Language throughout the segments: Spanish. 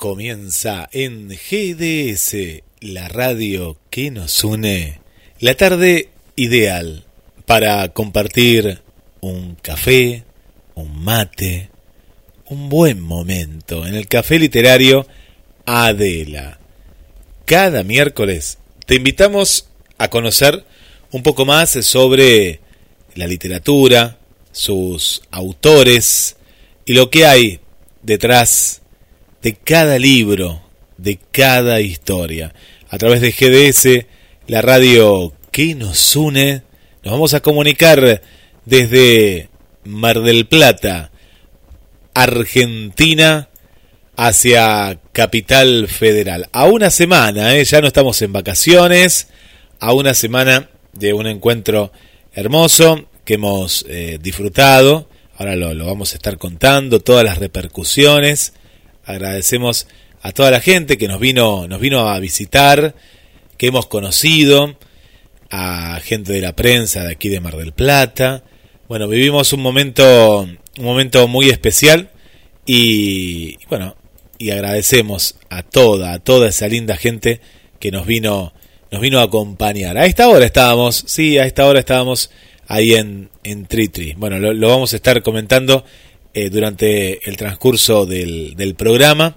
Comienza en GDS, la radio que nos une, la tarde ideal para compartir un café, un mate, un buen momento en el café literario Adela. Cada miércoles te invitamos a conocer un poco más sobre la literatura, sus autores y lo que hay detrás de cada libro, de cada historia. A través de GDS, la radio que nos une, nos vamos a comunicar desde Mar del Plata, Argentina, hacia Capital Federal. A una semana, ¿eh? ya no estamos en vacaciones, a una semana de un encuentro hermoso que hemos eh, disfrutado. Ahora lo, lo, vamos a estar contando, todas las repercusiones Agradecemos a toda la gente que nos vino, nos vino a visitar, que hemos conocido, a gente de la prensa de aquí de Mar del Plata. Bueno, vivimos un momento, un momento muy especial y bueno, y agradecemos a toda, a toda esa linda gente que nos vino, nos vino a acompañar. A esta hora estábamos, sí, a esta hora estábamos ahí en, en Tritri. Bueno, lo vamos a estar comentando eh, durante el transcurso del, del, programa.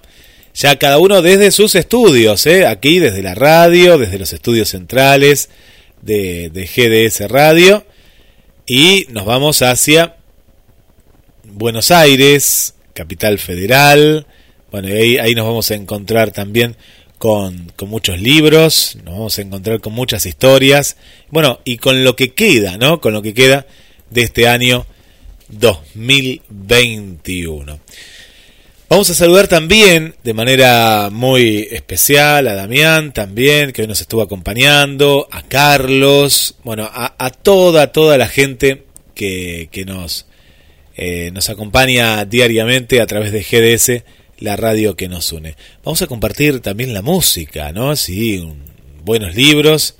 Ya cada uno desde sus estudios, ¿eh? aquí desde la radio, desde los estudios centrales de, de GDS Radio. Y nos vamos hacia Buenos Aires, capital federal. Bueno, ahí, ahí nos vamos a encontrar también con, con, muchos libros, nos vamos a encontrar con muchas historias. Bueno, y con lo que queda, ¿no? Con lo que queda de este año 2021. Vamos a saludar también de manera muy especial a Damián también, que hoy nos estuvo acompañando, a Carlos, bueno, a, toda, toda la gente que, que nos, eh, nos acompaña diariamente a través de GDS, la radio que nos une. Vamos a compartir también la música, ¿no? Sí, buenos libros,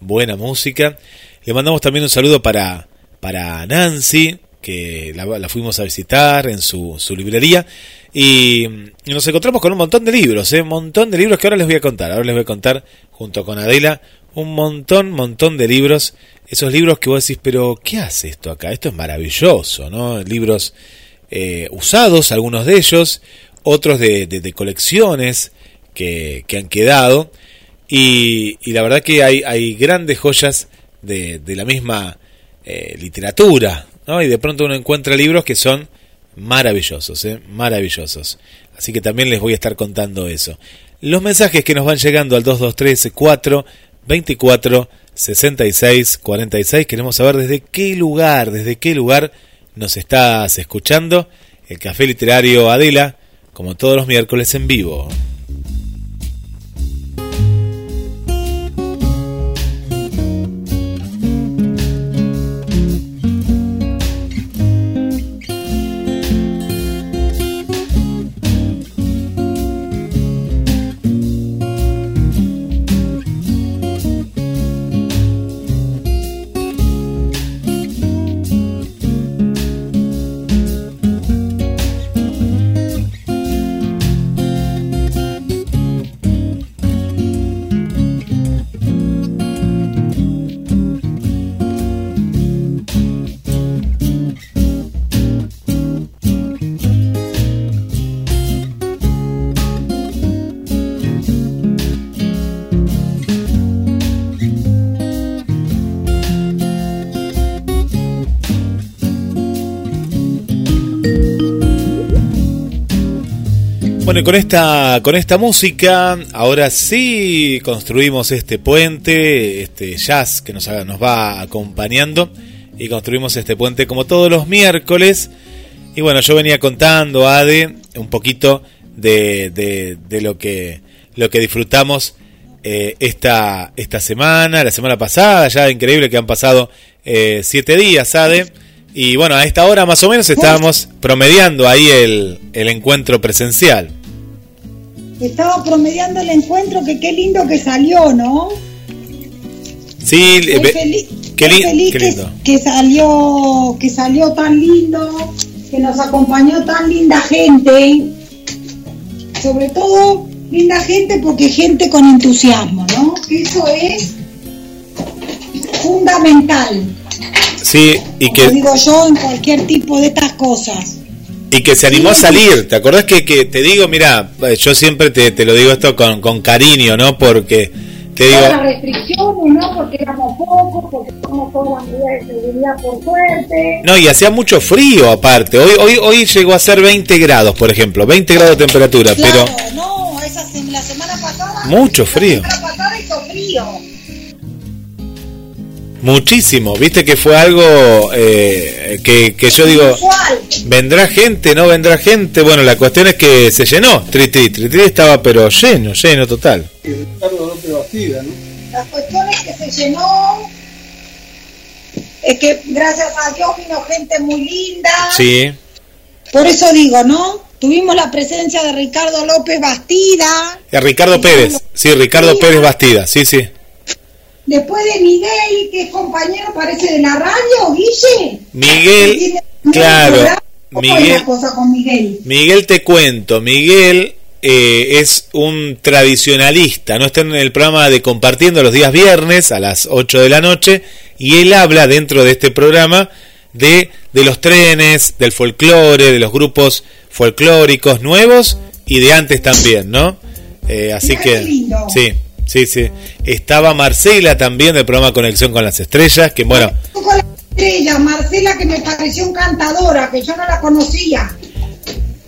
buena música. Le mandamos también un saludo para, para Nancy, que la, fuimos a visitar en su, su librería y, nos encontramos con un montón de libros, ¿eh? un montón de libros que ahora les voy a contar, ahora les voy a contar junto con Adela un montón, montón de libros, esos libros que vos decís, pero ¿qué hace esto acá? Esto es maravilloso, ¿no? Libros eh, usados, algunos de ellos, otros de, de, colecciones que, que, han quedado y, y, la verdad que hay, hay grandes joyas de, de la misma eh, literatura, y de pronto uno encuentra libros que son maravillosos, ¿eh? maravillosos. Así que también les voy a estar contando eso. Los mensajes que nos van llegando al 223 4 24 66 46. Queremos saber desde qué lugar, desde qué lugar nos estás escuchando. El Café Literario Adela, como todos los miércoles en vivo. Con esta, con esta música, ahora sí construimos este puente, este jazz que nos, nos va acompañando y construimos este puente como todos los miércoles. Y bueno, yo venía contando, Ade, un poquito de, de, lo, que, lo que disfrutamos eh, esta, esta semana, la semana pasada, ya increíble que han pasado eh, siete días, Ade. Y bueno, a esta hora más o menos estábamos promediando ahí el, el encuentro presencial estaba promediando el encuentro, que qué lindo que salió, ¿no? Sí, qué, feliz Que, salió, que salió tan lindo, que nos acompañó tan linda gente. sobre todo linda gente porque gente con entusiasmo, ¿no? Eso es fundamental. Sí, y Como que, digo yo en cualquier tipo de estas cosas. Y que se animó a salir. ¿Te acordás que, que te digo, mira, yo siempre te, te lo digo esto con, con cariño, ¿no? Porque te digo, las restricciones, ¿no? Porque éramos pocos, porque somos todas las medidas de seguridad por suerte. no, y hacía mucho frío aparte. Hoy, hoy, hoy llegó a ser 20 grados, por ejemplo, 20 grados de temperatura, Claro, pero no, esa la semana pasada. Mucho frío. La semana pasada hizo frío. Muchísimo. Viste que fue algo eh, que, que yo digo. ¿vendrá gente? ¿No vendrá gente? Bueno, la cuestión es que se llenó. Tritri, Tritri estaba pero lleno, lleno total. y Ricardo López Bastida, ¿no? La cuestión es que se llenó. Es que gracias a Dios vino gente muy linda. Sí, Por eso digo, ¿no? Tuvimos la presencia de Ricardo López Bastida. Eh, Ricardo Pérez, sí, Ricardo Pérez Bastida, sí, sí. Después de Miguel, que es compañero, parece de la radio, Guille. Miguel, claro, programa. ¿Cómo es Miguel, la cosa con Miguel? Miguel te cuento, Miguel eh, es un tradicionalista, no está en el programa de Compartiendo los días viernes a las 8 de la noche y él habla dentro de este programa de, de los trenes, del folclore, de los grupos folclóricos nuevos y de antes también, ¿no? Eh, así Mirá que lindo. sí, sí, sí. Estaba Marcela también del programa Conexión con las Estrellas, que bueno, Con la estrella, Marcela, que me pareció encantadora, que yo no la conocía.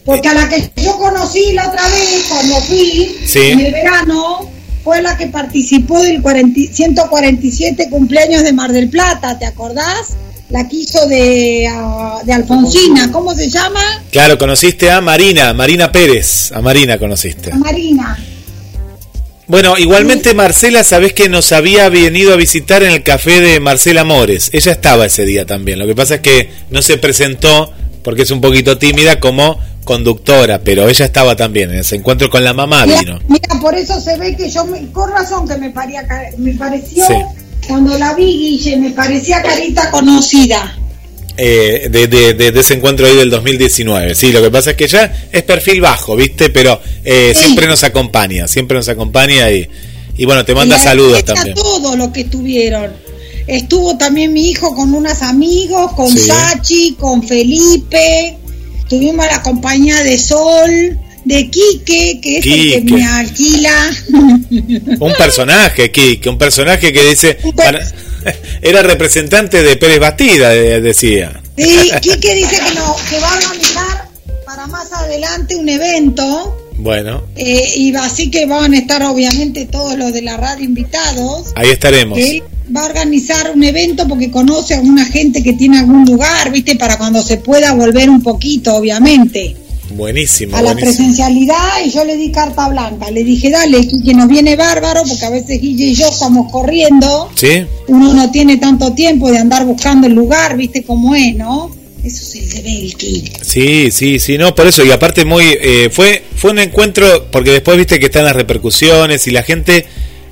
Porque a la que yo conocí la otra vez, cuando fui, Sí. en el verano, fue la que participó del 40 147 cumpleaños de Mar del Plata, ¿te acordás? La que hizo de, ah, de Alfonsina, ¿cómo se llama? claro, conociste a Marina, Marina Pérez, a Marina conociste. Marina. Bueno, igualmente Marcela, sabés que nos había venido a visitar en el café de Marcela Mores. Ella estaba ese día también. Lo que pasa es que no se presentó porque es un poquito tímida como conductora, pero ella estaba también en ese encuentro con la mamá Mira, vino. mira, por eso se ve que yo, me, con razón que me, paría, me pareció, Sí. cuando la vi, Guille, me parecía carita conocida. Eh, de, de- de- de ese encuentro ahí del 2019. Sí, lo que pasa es que ella es perfil bajo, ¿viste? Pero eh, Sí. siempre nos acompaña, siempre nos acompaña y, y bueno, te manda Y saludos también. todo lo que estuvieron. Estuvo también mi hijo con unos amigos, con Sí. Sachi, con Felipe. Tuvimos la compañía de Sol, de Quique, que es el Quique. que me alquila. Un personaje, Kike, un personaje que dice... Para- era representante de Pérez Bastida, de- decía. Sí, Quique dice que, no, que va a organizar para más adelante un evento. Bueno, eh, y así que van a estar obviamente todos los de la radio invitados. ahí estaremos. él va a organizar un evento porque conoce a alguna gente que tiene algún lugar, ¿viste? Para cuando se pueda volver un poquito, obviamente, Buenísimo, a la buenísimo. presencialidad. Y yo le di carta blanca. Le dije, dale, que nos viene bárbaro, porque a veces Guille y yo estamos corriendo. ¿Sí? Uno no tiene tanto tiempo de andar buscando el lugar, ¿viste cómo es, no? Eso se le ve el que. Sí, sí, sí, no, por eso, y aparte muy, eh, fue, fue un encuentro, porque después viste que están las repercusiones y la gente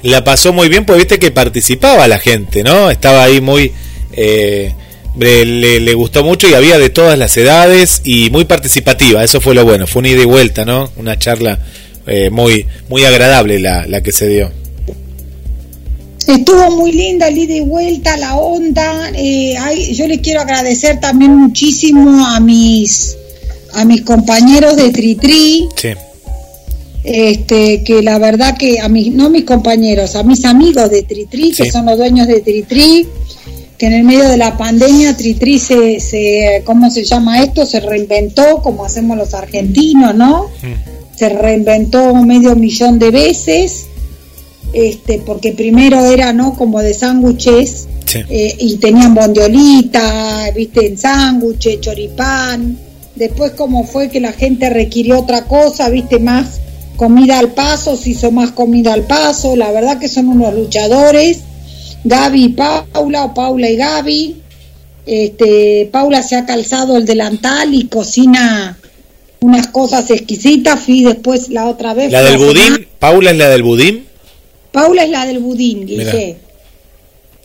la pasó muy bien, pues viste que participaba la gente, ¿no? Estaba ahí muy, eh, le, le- le gustó mucho y había de todas las edades y muy participativa, eso fue lo bueno, fue una ida y vuelta, ¿no? Una charla eh, muy, muy agradable la, la que se dio. Estuvo muy linda el ida y vuelta, la onda. eh, yo les quiero agradecer también muchísimo a mis a mis compañeros de Tritri, Sí, este, que la verdad que a mis, no mis compañeros, a mis amigos de Tritri, que son los dueños de Tritri, que en el medio de la pandemia Tritri se, se, ¿cómo se llama esto? Se reinventó, como hacemos los argentinos, ¿no? Se reinventó medio millón de veces, este, porque primero era, ¿no? Como de sándwiches, sí. eh, y tenían bondiolita, viste, en sándwiches, choripán. Después como fue que la gente requirió otra cosa, viste, más comida al paso, se hizo más comida al paso. La verdad que son unos luchadores. Gaby y Paula, o Paula y Gaby. Este, Paula se ha calzado el delantal y cocina unas cosas exquisitas. Fui después la otra vez. La del budín, Paula es la del budín, Paula es la del budín. Guille.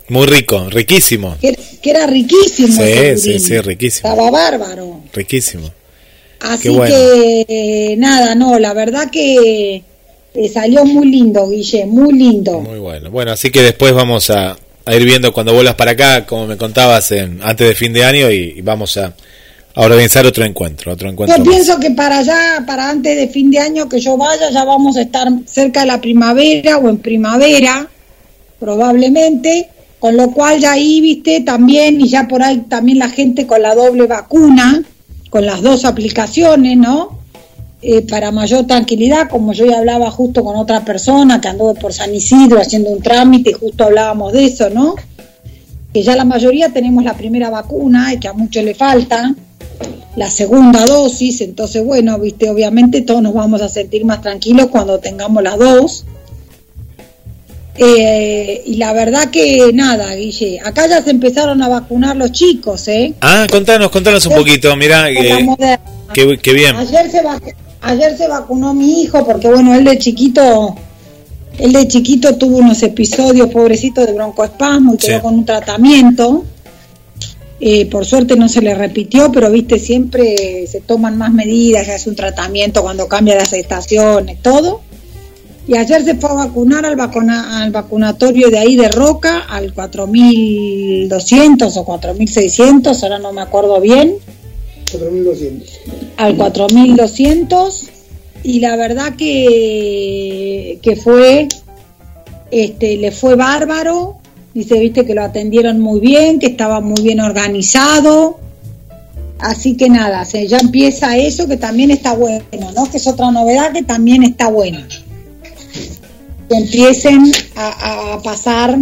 muy rico, riquísimo, Que, que era riquísimo. Sí, ese sí, sí, riquísimo. Estaba bárbaro. riquísimo. Así bueno. que nada, no, la verdad que eh, salió muy lindo, Guille, muy lindo. Muy bueno. Bueno, así que después vamos a, a ir viendo cuando vuelas para acá, como me contabas, en, antes de fin de año y, y vamos a, a organizar otro encuentro, otro encuentro. Yo más. pienso que para allá, para antes de fin de año que yo vaya, ya vamos a estar cerca de la primavera o en primavera, probablemente, con lo cual ya ahí, viste, también, y ya por ahí también la gente con la doble vacuna, con las dos aplicaciones, ¿no? Eh, para mayor tranquilidad, como yo ya hablaba justo con otra persona que anduve por San Isidro haciendo un trámite justo hablábamos de eso, ¿no? Que ya la mayoría tenemos la primera vacuna y que a muchos le falta la segunda dosis, entonces bueno, viste, obviamente todos nos vamos a sentir más tranquilos cuando tengamos las dos. Eh, y la verdad que nada, Guille, acá ya se empezaron a vacunar los chicos, ¿eh? Ah, contanos, contanos un poquito, mirá, eh, qué, qué bien. Ayer se, vac- ayer se vacunó mi hijo porque bueno, él de chiquito, él de chiquito tuvo unos episodios, pobrecito, de broncoespasmo y Sí. quedó con un tratamiento. Eh, por suerte no se le repitió, pero viste, siempre se toman más medidas, se hace un tratamiento cuando cambia las estaciones, todo. Y ayer se fue a vacunar al, vacuna- al vacunatorio de ahí de Roca, al 4200 o 4600, ahora no me acuerdo bien 4.200. al 4200 y la verdad que, que fue este le fue bárbaro. Dice viste que lo atendieron muy bien que estaba muy bien organizado. Así que nada se ya empieza eso que también está bueno no que es otra novedad que también está buena. Que empiecen a pasar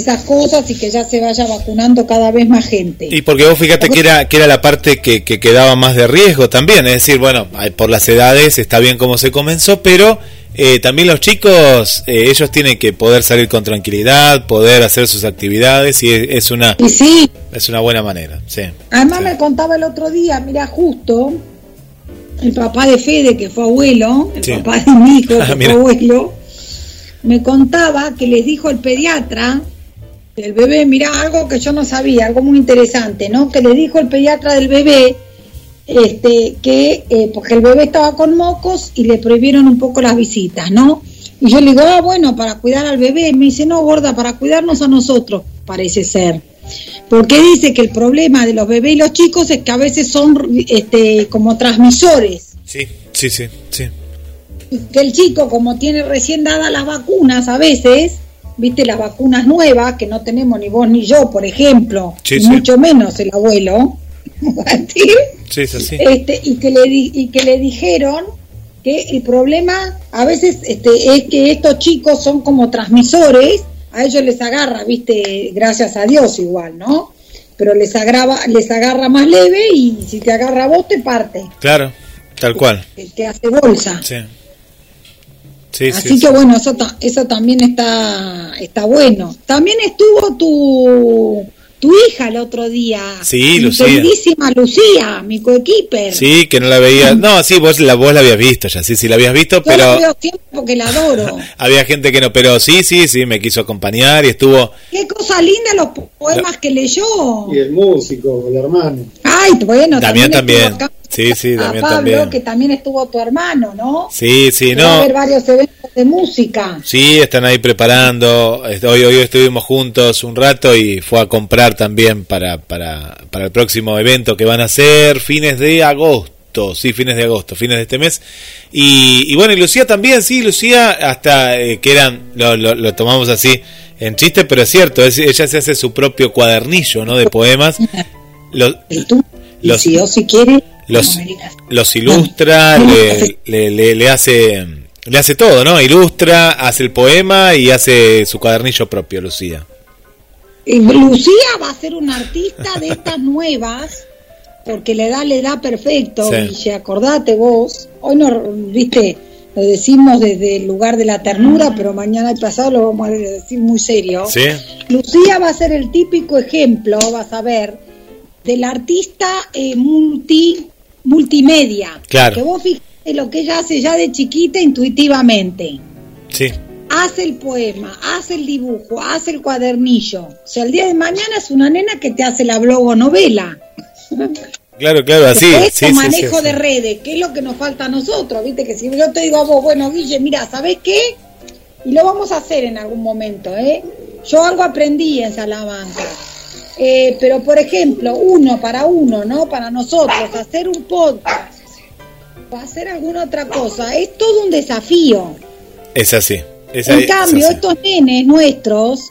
esas cosas y que ya se vaya vacunando cada vez más gente Y porque vos fíjate que era, que era la parte que, que quedaba más de riesgo también, es decir, bueno, por las edades está bien como se comenzó, pero eh, también los chicos, eh, ellos tienen que poder salir con tranquilidad, poder hacer sus actividades y es, es una y sí es una buena manera, sí. Además Sí. me contaba el otro día, mira, justo el papá de Fede, que fue abuelo, el Sí. papá de mi hijo, que fue abuelo, me contaba que les dijo el pediatra del bebé, mira, algo que yo no sabía, algo muy interesante, ¿no? Que le dijo el pediatra del bebé este, que, eh, porque el bebé estaba con mocos y le prohibieron un poco las visitas, ¿no? Y yo le digo, ah, bueno, para cuidar al bebé. Me dice, no, gorda, para cuidarnos a nosotros, parece ser. Porque dice que el problema de los bebés y los chicos es que a veces son este, como transmisores. Sí, sí, sí, sí. Y Que el chico, como tiene recién dadas las vacunas, a veces, viste, las vacunas nuevas, que no tenemos ni vos ni yo, por ejemplo, Sí, mucho menos el abuelo, ¿sí? Este, y que le di- y que le dijeron que el problema a veces este, es que estos chicos son como transmisores, a ellos les agarra, viste, gracias a Dios igual, ¿no? Pero les agarra, les agarra más leve y si te agarra a vos te parte, Claro, tal cual. te, te hace bolsa. Sí. Sí, Así sí, que sí. bueno, eso, ta- eso también está, está bueno. También estuvo tu, tu hija el otro día. Sí, mi Lucía. queridísima Lucía, mi coequiper. Sí, que no la veía. No, sí, vos la, vos la habías visto ya, sí, sí, la habías visto, Yo la pero veo siempre porque la adoro. había gente que no, pero sí, sí, sí, me quiso acompañar y estuvo. Qué cosa linda los po- poemas que leyó. Y el músico, el hermano. Ay, bueno, Damián también. también. Sí, sí, a Damián Pablo, también. que también estuvo tu hermano, ¿no? Sí, sí, Que Va a no. haber varios eventos de música. Sí, están ahí preparando. Hoy, hoy estuvimos juntos un rato y fue a comprar también para, para, para el próximo evento que van a hacer fines de agosto. Sí, fines de agosto, fines de este mes. Y, y bueno, y Lucía también, sí, Lucía, hasta eh, que eran, lo, lo, lo tomamos así en chiste, pero es cierto, es- ella se hace su propio cuadernillo, ¿no? De poemas. Lo- Y tú, y Los- si yo si quiere, los, los ilustra, le, le, le- le hace le hace todo, ¿no? Ilustra, hace el poema y hace su cuadernillo propio, Lucía. Y Lucía va a ser una artista de estas nuevas, porque le da, le da perfecto, Sí. Guille, acordate vos. Hoy no, viste, lo decimos desde el lugar de la ternura, pero mañana y pasado lo vamos a decir muy serio. ¿Sí? Lucía va a ser el típico ejemplo, vas a ver, del artista eh, multi, multimedia. Claro. Que vos fijate lo que ella hace ya de chiquita intuitivamente. Sí. Hace el poema, hace el dibujo, hace el cuadernillo. O sea, el día de mañana es una nena que te hace la blogonovela. Claro, claro, así. Después, sí, manejo sí, de redes, ¿qué es lo que nos falta a nosotros? Viste que si yo te digo a vos, bueno, Guille, mira, ¿sabés qué? Y lo vamos a hacer en algún momento, ¿eh? Yo algo aprendí en Salamanca. Eh, pero, por ejemplo, uno para uno, ¿no? Para nosotros, hacer un podcast o hacer alguna otra cosa, es todo un desafío. Es así. Es En ahí- es cambio, así. estos nenes nuestros,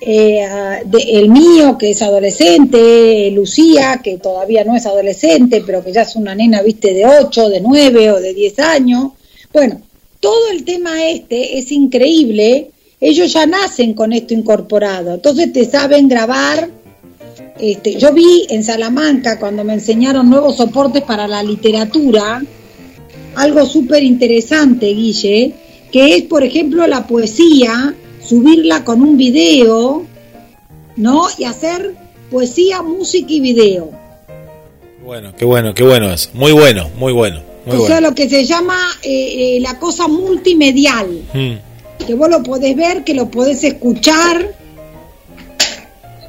eh, de- el mío que es adolescente, Lucía que todavía no es adolescente, pero que ya es una nena, viste, de 8, de 9 o de 10 años. Bueno, todo el tema este es increíble. Ellos ya nacen con esto incorporado, entonces te saben grabar. Este, yo vi en Salamanca cuando me enseñaron nuevos soportes para la literatura, algo súper interesante, Guille, que es, por ejemplo, la poesía, subirla con un video, ¿no? Y hacer poesía, música y video. Bueno, qué bueno, qué bueno eso. Muy bueno, muy bueno. Muy o sea, lo que se llama eh, eh, la cosa multimedial, Mm. que vos lo podés ver, que lo podés escuchar.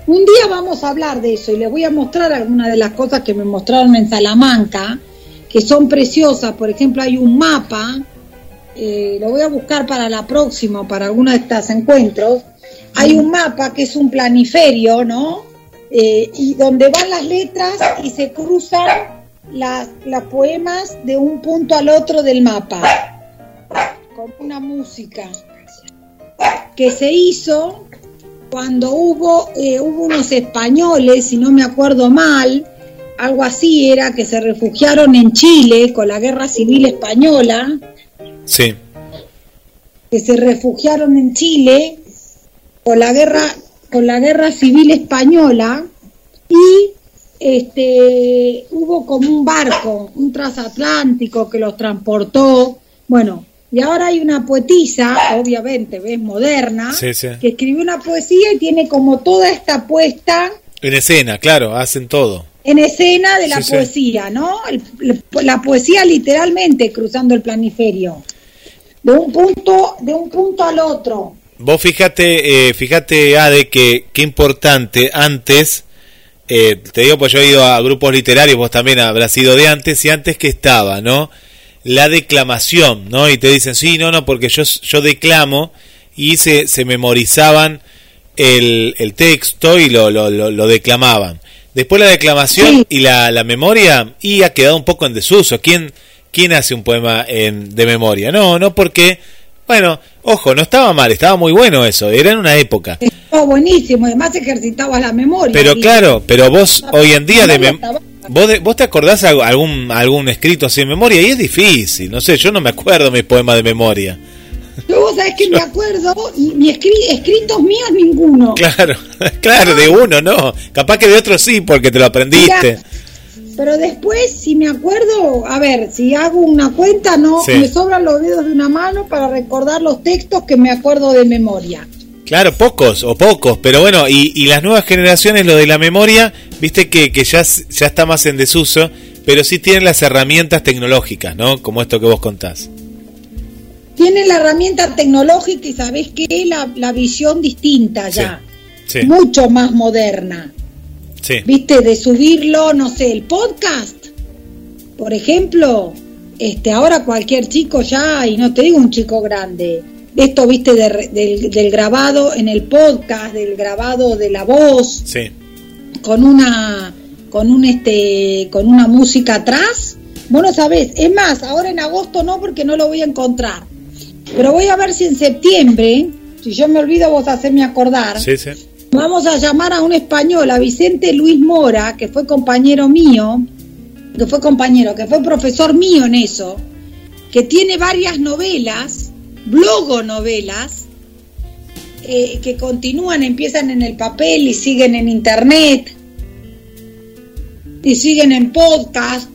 Un día vamos a hablar de eso y les voy a mostrar algunas de las cosas que me mostraron en Salamanca, que son preciosas. Por ejemplo, hay un mapa, eh, lo voy a buscar para la próxima, para alguno de estos encuentros. Hay un mapa que es un planiferio, ¿no? Eh, y donde van las letras y se cruzan las, los poemas de un punto al otro del mapa, con una música que se hizo cuando hubo, eh, hubo unos españoles, si no me acuerdo mal, algo así era, que se refugiaron en Chile con la guerra civil española, Sí. que se refugiaron en Chile con la guerra, con la guerra civil española y este hubo como un barco, un transatlántico que los transportó, bueno, y ahora hay una poetisa, obviamente, ves, moderna, Sí, sí. que escribió una poesía y tiene como toda esta puesta En escena, claro, hacen todo. en escena de la Sí, sí. poesía, ¿no? El- la poesía literalmente cruzando el planiferio, de un punto, de un punto al otro. Vos fíjate, eh, fíjate, Ade, que qué importante antes, eh, te digo, pues yo he ido a grupos literarios, vos también habrás ido de antes, y antes que estaba, ¿no? La declamación, ¿no? Y te dicen, sí, no, no, porque yo, yo declamo, y se, se memorizaban el, el texto y lo, lo, lo, lo declamaban. Después la declamación Sí. y la, la memoria, y ha quedado un poco en desuso. ¿Quién, quién hace un poema en, de memoria? No, no porque, bueno, ojo, no estaba mal, estaba muy bueno eso, era en una época. Estaba buenísimo, además ejercitabas la memoria. Pero y- claro, pero vos hoy en día de vos, de- vos te acordás algún algún escrito así de memoria y es difícil, no sé, yo no me acuerdo mis poemas de memoria. Yo vos sabés que me acuerdo, ni escri- escritos míos ninguno. Claro, claro, de uno no, capaz que de otro sí porque te lo aprendiste. Mirá, Pero después, si me acuerdo, a ver, si hago una cuenta, no Sí. me sobran los dedos de una mano para recordar los textos que me acuerdo de memoria. Claro, pocos o pocos, pero bueno, y, y las nuevas generaciones, lo de la memoria, viste que, que ya, está más en desuso, pero sí tienen las herramientas tecnológicas, ¿no? Como esto que vos contás. Tienen la herramienta tecnológica y sabés que la, la visión distinta ya, Sí, mucho más moderna. sí. viste, de subirlo, no sé, el podcast, por ejemplo, este, ahora cualquier chico ya, y no te digo un chico grande, esto, viste, de del, del grabado en el podcast, del grabado de la voz, Sí, con una, con un, este, con una música atrás, vos no sabés, es más, ahora en agosto no, porque no lo voy a encontrar, pero voy a ver si en septiembre, si yo me olvido, vos hacerme acordar, sí, sí. Vamos a llamar a un español, a Vicente Luis Mora, que fue compañero mío, que fue compañero, que fue profesor mío en eso, que tiene varias novelas, blogonovelas, eh, que continúan, empiezan en el papel y siguen en internet, y siguen en podcast.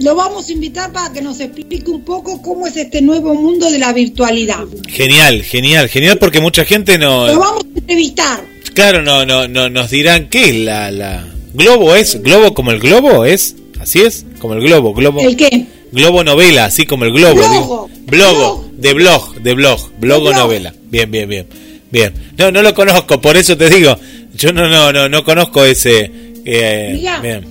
Lo vamos a invitar para que nos explique un poco cómo es este nuevo mundo de la virtualidad. Genial, genial, genial porque mucha gente no... Lo vamos a entrevistar. Claro, no, no, no, nos dirán qué es la, la globo es globo como el globo es, así es, como el globo, globo, ¿El qué? globo novela, así como el globo, Blogo, digo. blogo, blog. De blog, de blog, blog. novela, bien, bien, bien, bien. No, no lo conozco, por eso te digo, yo no, no, no, no conozco ese. Eh, Mirá. bien,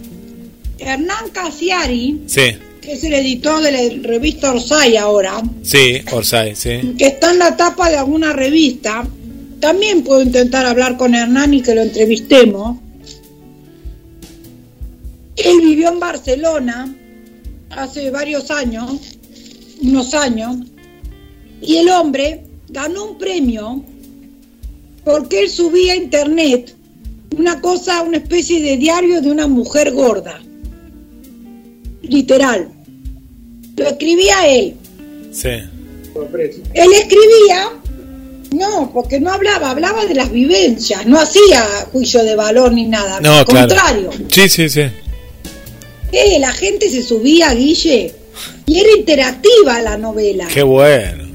Hernán Casiari, Sí, que es el editor de la revista Orsay ahora, sí, Orsay, sí. que está en la tapa de alguna revista, también puedo intentar hablar con Hernán y que lo entrevistemos. Él vivió en Barcelona hace varios años, unos años, y el hombre ganó un premio porque él subía a internet una cosa, una especie de diario de una mujer gorda. Literal. Lo escribía él. Sí. Él escribía, no, porque no hablaba, hablaba de las vivencias, no hacía juicio de valor ni nada. No, al claro. contrario. Sí, sí, sí. Eh, la gente se subía, Guille, y era interactiva la novela. Qué bueno.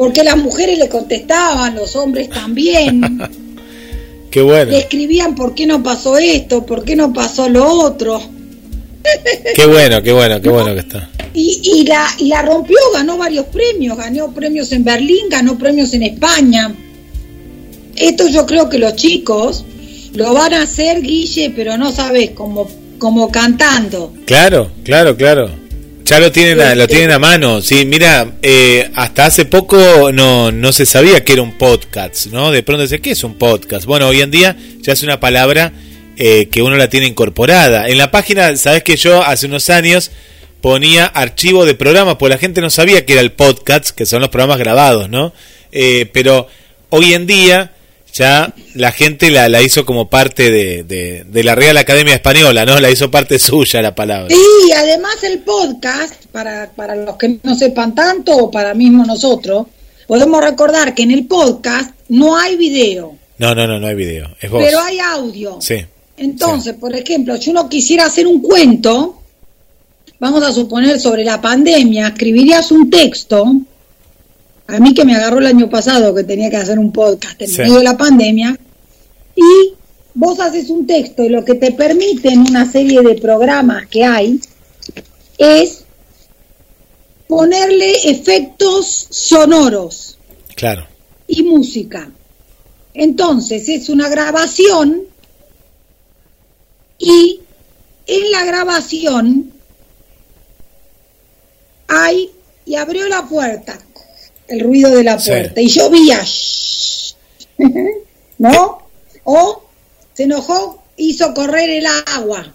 Porque las mujeres le contestaban, los hombres también. Qué bueno. le escribían por qué no pasó esto, por qué no pasó lo otro. Qué bueno, qué bueno, qué bueno que está. Y, y la, y la rompió, ganó varios premios, ganó premios en Berlín, ganó premios en España. Esto yo creo que los chicos lo van a hacer, Guille, pero no sabes, como, como cantando. Claro, claro, claro. Ya lo tienen a, lo Este- tienen a mano. Sí, mira, eh, hasta hace poco no, no se sabía que era un podcast, ¿no? De pronto dice, ¿qué es un podcast? Bueno, hoy en día ya es una palabra eh, que uno la tiene incorporada. En la página, sabes que yo hace unos años ponía archivo de programas, porque la gente no sabía que era el podcast, que son los programas grabados, ¿no? Eh, pero hoy en día ya la gente la, la hizo como parte de, de, de la Real Academia Española, ¿no? La hizo parte suya la palabra. Sí, además el podcast, para, para los que no sepan tanto o para mismo nosotros, podemos recordar que en el podcast no hay video, No, no, no, no hay video. Es vos. pero hay audio. Sí. Entonces, por ejemplo, si uno quisiera hacer un cuento, vamos a suponer sobre la pandemia, escribirías un texto. A mí que me agarró el año pasado que tenía que hacer un podcast en Sí. medio de la pandemia, y vos haces un texto y lo que te permiten una serie de programas que hay es ponerle efectos sonoros Claro. y música. Entonces es una grabación y en la grabación hay y abrió la puerta, el ruido de la Sí. puerta y llovía, ¿no? O se enojó, hizo correr el agua,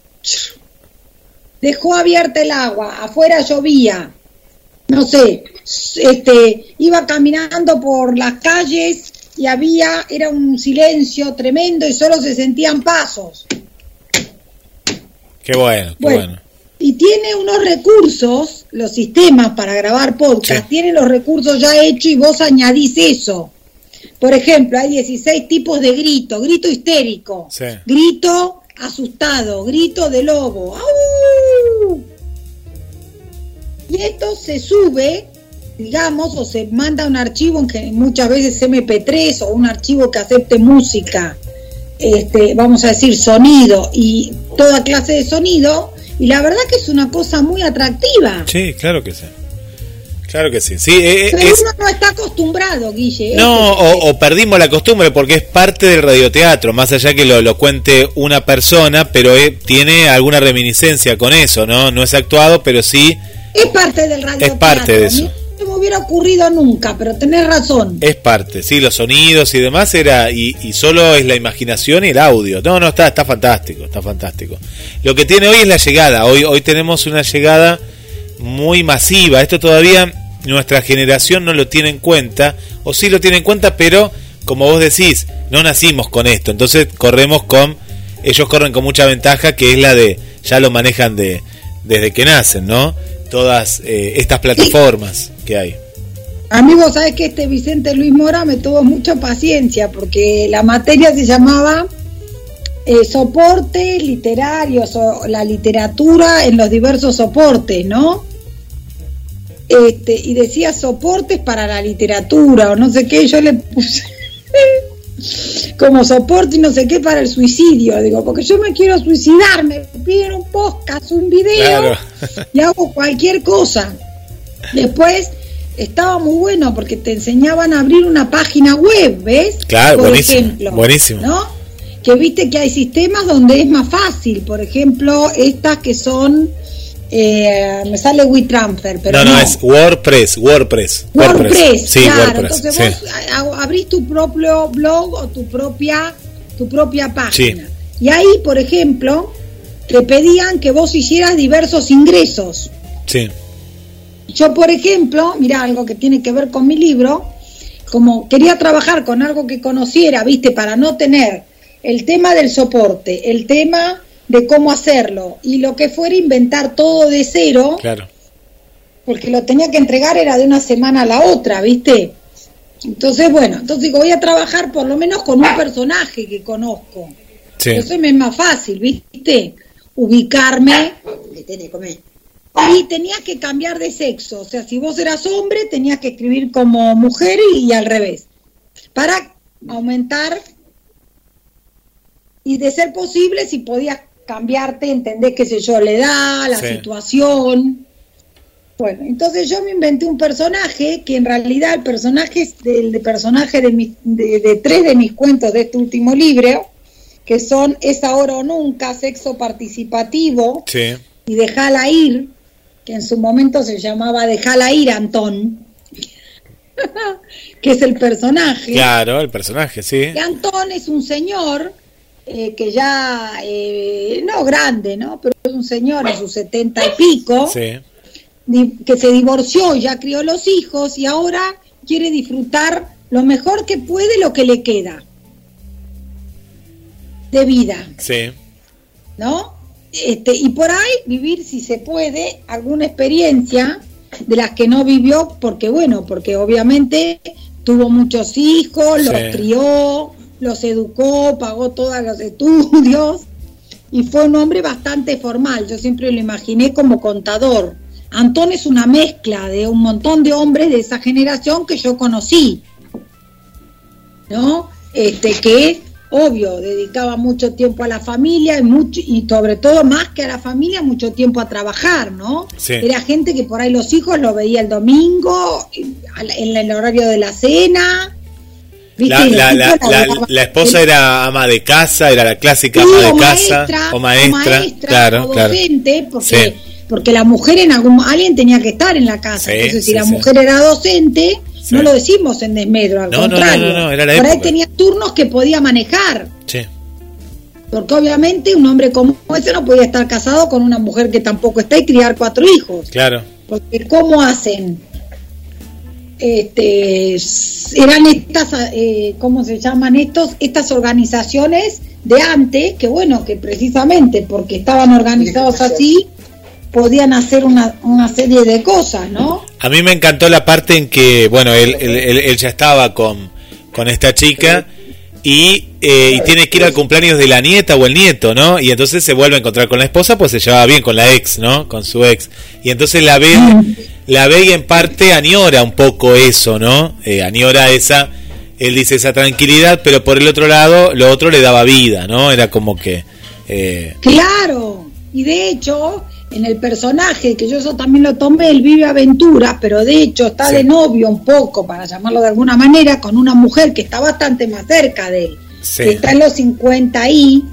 dejó abierta el agua, afuera llovía, no sé, este, iba caminando por las calles y había, era un silencio tremendo y solo se sentían pasos. Qué bueno, qué Bueno, bueno. Y tiene unos recursos, los sistemas para grabar podcast, Sí. tienen los recursos ya hechos y vos añadís eso. Por ejemplo, hay 16 tipos de grito, grito histérico, Sí. grito asustado, grito de lobo. ¡Au! Y esto se sube, digamos, o se manda un archivo, en que muchas veces MP3 o un archivo que acepte música, este, vamos a decir sonido y toda clase de sonido, y la verdad que es una cosa muy atractiva. Sí, claro que sí. Claro que sí. Sí, eh, eh, Pero es, uno no está acostumbrado, Guille. no, Este, o, o perdimos la costumbre porque es parte del radioteatro, más allá que lo, lo cuente una persona, pero eh, tiene alguna reminiscencia con eso, ¿no? No es actuado, pero sí es parte del radio. es parte de eso. Hubiera ocurrido nunca, pero tenés razón. es parte. Sí, los sonidos y demás era y, y solo es la imaginación y el audio. No, no está está fantástico, está fantástico. Lo que tiene hoy es la llegada. Hoy hoy tenemos una llegada muy masiva. Esto todavía nuestra generación no lo tiene en cuenta, o sí lo tiene en cuenta, pero como vos decís, no nacimos con esto, entonces corremos con, ellos corren con mucha ventaja, que es la de, ya lo manejan de desde que nacen, ¿no? Todas eh, estas plataformas que hay. Amigo, sabes que este Vicente Luis Mora me tuvo mucha paciencia porque la materia se llamaba eh, soportes literarios o la literatura en los diversos soportes, ¿no? Este, y decía soportes para la literatura o no sé qué, yo le puse como soporte y no sé qué para el suicidio, digo, porque yo me quiero suicidar, me piden un podcast, un video Claro. y hago cualquier cosa. Después estaba muy bueno porque te enseñaban a abrir una página web, ¿ves? Claro, Por buenísimo, ejemplo, buenísimo. ¿no? que viste que hay sistemas donde es más fácil, por ejemplo, estas que son, eh, me sale WeTransfer, pero no, no, no, es WordPress, WordPress. WordPress, Sí, claro. WordPress. Entonces sí. vos a- abrís tu propio blog o tu propia, tu propia página. Y ahí, por ejemplo, te pedían que vos hicieras diversos ingresos. Sí, Yo, por ejemplo, mira algo que tiene que ver con mi libro, como quería trabajar con algo que conociera, viste, para no tener el tema del soporte, el tema de cómo hacerlo y lo que fuera inventar todo de cero, claro. porque lo tenía que entregar era de una semana a la otra, viste. Entonces, bueno, entonces digo, voy a trabajar por lo menos con un personaje que conozco. Sí. Entonces me es más fácil, ¿viste? Ubicarme. Y tenías que cambiar de sexo. O sea, si vos eras hombre, tenías que escribir como mujer y, al revés. Para aumentar. Y de ser posible, si podías cambiarte, entendés, qué sé yo, la edad, la Sí. situación. Bueno, entonces yo me inventé un personaje que en realidad el personaje es del de personaje de, mis- de, de tres de mis cuentos de este último libro, que son Es ahora o nunca, sexo participativo Sí. y Dejala ir, que en su momento se llamaba Dejala ir, Antón, que es el personaje. Claro, el personaje, sí. Y Antón es un señor eh, que ya, eh, no grande, ¿no? Pero es un señor en sus setenta y pico, Sí. di- que se divorció, ya crió los hijos y ahora quiere disfrutar lo mejor que puede lo que le queda de vida. Sí. ¿no? Este, y por ahí vivir, si se puede, alguna experiencia de las que no vivió, porque bueno, porque obviamente tuvo muchos hijos, los Sí. crió, los educó, pagó todos los estudios y fue un hombre bastante formal. Yo siempre lo imaginé como contador. Antón es una mezcla de un montón de hombres de esa generación que yo conocí, ¿no? Este que obvio dedicaba mucho tiempo a la familia y mucho y sobre todo más que a la familia mucho tiempo a trabajar, ¿no? Sí. Era gente que por ahí los hijos lo veía el domingo en el horario de la cena. La, esposa era ama de casa, era la clásica ama de casa maestra, o maestra, claro, o claro. docente, porque, Sí. porque la mujer en algún alguien tenía que estar en la casa. Sí, Entonces, si sí, la mujer era docente, no lo decimos en desmedro, al No, contrario. no, no, era la Por ahí tenía turnos que podía manejar. Sí. Porque obviamente un hombre como ese no podía estar casado con una mujer que tampoco está y criar cuatro hijos. Claro. Porque ¿cómo hacen? Este, eran estas, eh, ¿cómo se llaman estos? Estas organizaciones de antes, que bueno, que precisamente porque estaban organizados así, podían hacer una, una serie de cosas, ¿no? A mí me encantó la parte en que, bueno, él, él, él- él ya estaba con, con esta chica y, eh, y tiene que ir al cumpleaños de la nieta o el nieto, ¿no? Y entonces se vuelve a encontrar con la esposa, pues se llevaba bien con la ex, ¿no? Con su ex. Y entonces la ve, la ve y en parte añora un poco eso, ¿no? Eh, añora esa, él dice esa tranquilidad, pero por el otro lado, lo otro le daba vida, ¿no? Era como que... eh, Claro, y de hecho, en el personaje, que yo eso también lo tomé, él vive aventuras, pero de hecho está Sí. de novio un poco, para llamarlo de alguna manera, con una mujer que está bastante más cerca de él, Sí. que está en los 50 y,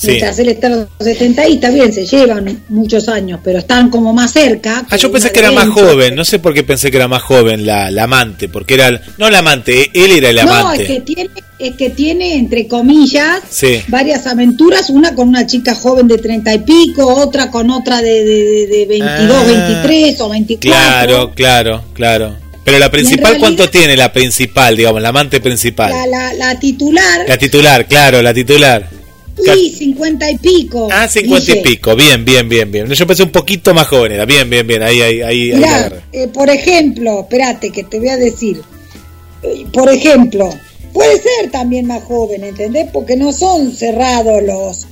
Sí. mientras él está en los 70 y, bien, se llevan muchos años, pero están como más cerca. Ah, yo pensé que era más 20. joven, no sé por qué pensé que era más joven la, la amante, porque era, no la amante, él era el No, amante. es que tiene, es que tiene entre comillas Sí. varias aventuras, una con una chica joven de treinta y pico, otra con otra de, de, de- de 22, Ah, 23 o 24. Claro, claro, claro. Pero la principal, realidad- ¿cuánto tiene la principal, digamos, la amante principal? La, la, la titular La titular, claro, la titular. Y 50 y pico. Ah, 50 y pico, bien, bien, bien, bien. Yo pensé un poquito más joven, era bien, bien, bien, ahí, ahí, ahí, Mirá, eh, por ejemplo, espérate que te voy a decir. Eh, Por ejemplo, puede ser también más joven, ¿entendés? Porque no son cerrados los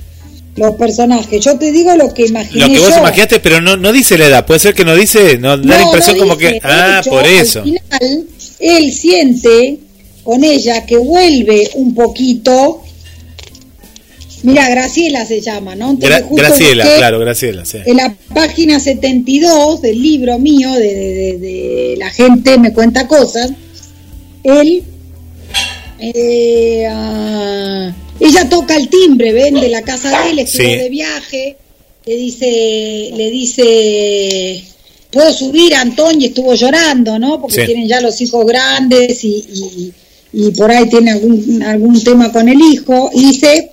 los personajes. Yo te digo lo que imaginé Lo que vos yo. imaginaste, pero no, no dice la edad, puede ser que no dice, no da la impresión no como que, ah, hecho, por eso. Al final, él siente con ella que vuelve un poquito. Mira, Graciela se llama, ¿no? Entonces, Gra- justo Graciela, claro, Graciela, sí. En la página 72 del libro mío, de, de- de- de La gente me cuenta cosas, él. eh, ah, ella toca el timbre, ven, de la casa de él, estuvo Sí. de viaje, le dice, le dice, puedo subir, Antonio, y estuvo llorando, ¿no? Porque Sí. tienen ya los hijos grandes y, y- y por ahí tiene algún, algún tema con el hijo, y dice,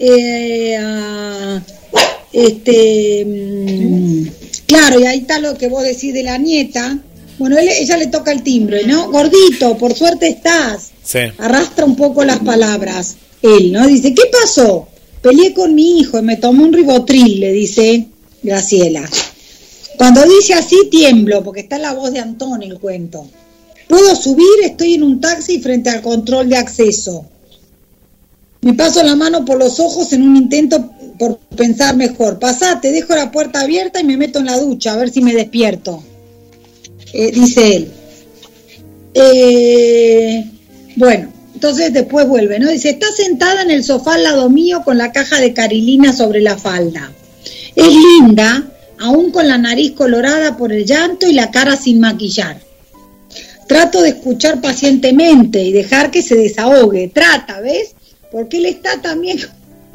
eh, este, mm, claro, y ahí está lo que vos decís de la nieta. Bueno, él- ella le toca el timbre, ¿no? Gordito, por suerte estás. Sí. Arrastra un poco las palabras. Él, ¿no? Dice, ¿qué pasó? Peleé con mi hijo y me tomó un ribotril, le dice Graciela. Cuando dice así, tiemblo, porque está la voz de Antón el cuento. Puedo subir, estoy en un taxi frente al control de acceso. Me paso la mano por los ojos en un intento por pensar mejor. Pasate, dejo la puerta abierta y me meto en la ducha a ver si me despierto. Eh, dice él. Eh, bueno, entonces después vuelve, ¿no? Dice, está sentada en el sofá al lado mío con la caja de carilina sobre la falda. Es linda, aún con la nariz colorada por el llanto y la cara sin maquillar. Trato de escuchar pacientemente y dejar que se desahogue. Trata, ¿ves? Porque él está también en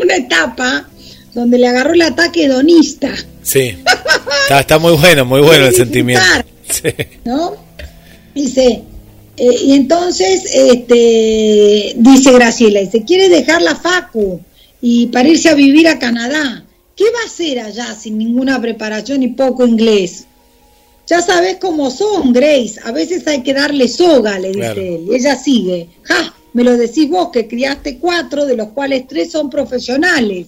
una etapa donde le agarró el ataque hedonista, Sí. Está, está muy bueno, muy bueno el sentimiento. Sí. ¿no? Dice, eh, y entonces, este, dice Graciela, dice, quiere dejar la facu y para irse a vivir a Canadá. ¿Qué va a hacer allá sin ninguna preparación y poco inglés? Ya sabes cómo son, Grace. A veces hay que darle soga, le dice Claro. él. Y ella sigue. Ja, me lo decís vos, que criaste cuatro, de los cuales tres son profesionales.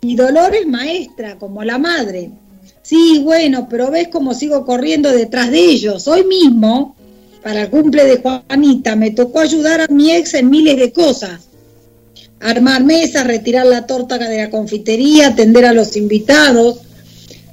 Y Dolores maestra, como la madre. Sí, bueno, pero ves cómo sigo corriendo detrás de ellos. Hoy mismo, para el cumple de Juanita, me tocó ayudar a mi ex en miles de cosas. Armar mesas, retirar la torta de la confitería, atender a los invitados.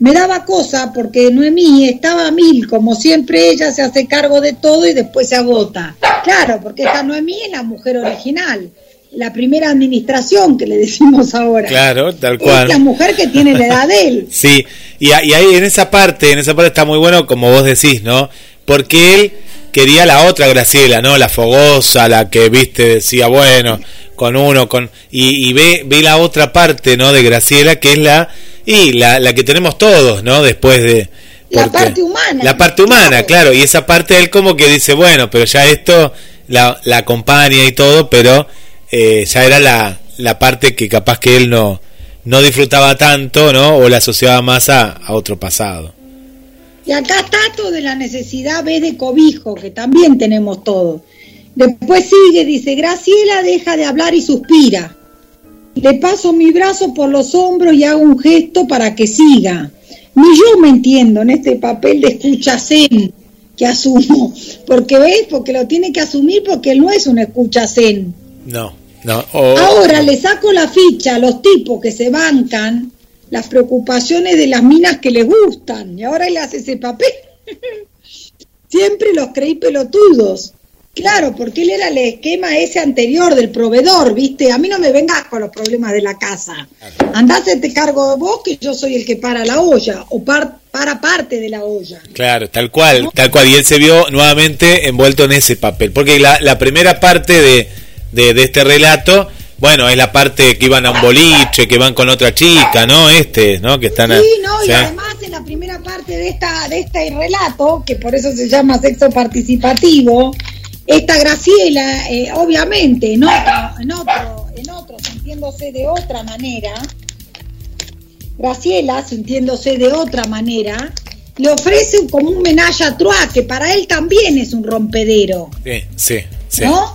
Me daba cosa porque Noemí estaba a mil, como siempre ella se hace cargo de todo y después se agota. Claro, porque esta Noemí es la mujer original, la primera administración que le decimos ahora. Claro, tal Es la cual. mujer que tiene la edad de él. Sí, y ahí en esa parte, en esa parte está muy bueno, como vos decís, ¿no? Porque él quería la otra Graciela, ¿no? La fogosa, la que, viste, decía, bueno, con uno, con... Y, y ve, ve la otra parte, ¿no? De Graciela, que es la... Y la, la que tenemos todos, ¿no? Después de... La parte humana. La parte humana, Claro. Y esa parte él como que dice, bueno, pero ya esto la, la acompaña y todo, pero eh, ya era la, la parte que capaz que él no, no disfrutaba tanto, ¿no? O la asociaba más a, a otro pasado. Y acá Tato de la necesidad ve de cobijo, que también tenemos todo. Después sigue, dice, Graciela deja de hablar y suspira. Le paso mi brazo por los hombros y hago un gesto para que siga. Ni yo me entiendo en este papel de escucha zen que asumo. Porque ves, porque lo tiene que asumir porque él no es un escucha zen. No, no. Ahora le saco la ficha a los tipos que se bancan las preocupaciones de las minas que les gustan. Y ahora él hace ese papel. Siempre los creí pelotudos. Claro, porque él era el esquema ese anterior del proveedor, ¿viste? A mí no me vengas con los problemas de la casa. Andás, te cargo de vos, que yo soy el que para la olla, o par- para parte de la olla. Claro, tal cual, tal cual. Y él se vio nuevamente envuelto en ese papel. Porque la, la primera parte de, de, de este relato, bueno, es la parte que iban a un boliche, que van con otra chica, ¿no? Este, ¿no? Que están Sí, no, y además en la primera parte de esta de este relato, que por eso se llama sexo participativo, esta Graciela, eh, obviamente, en otro, en otro, en otro, sintiéndose de otra manera, Graciela, sintiéndose de otra manera, le ofrece como un menage a trois, que para él también es un rompedero. Sí, sí, sí. ¿no?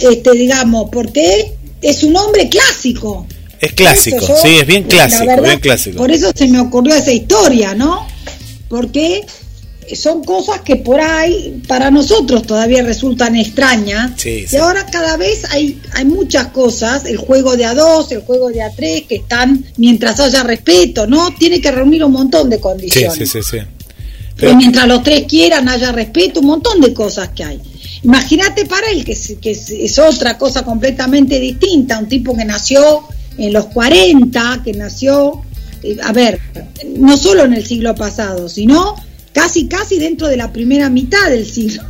Este, digamos, porque es un hombre clásico. Es clásico, yo, sí, es bien clásico, verdad, bien clásico. Por eso se me ocurrió esa historia, ¿no? Porque son cosas que por ahí para nosotros todavía resultan extrañas. Sí, y ahora cada vez hay, hay muchas cosas, el juego de a dos, el juego de a tres, que están, mientras haya respeto, ¿no? Tiene que reunir un montón de condiciones. sí, sí, sí. Pero Pero- mientras los tres quieran, haya respeto, un montón de cosas que hay. Imagínate para él que, es, que es, es otra cosa completamente distinta, un tipo que nació en los 40, que nació, eh, a ver, no solo en el siglo pasado, sino casi, casi dentro de la primera mitad del siglo.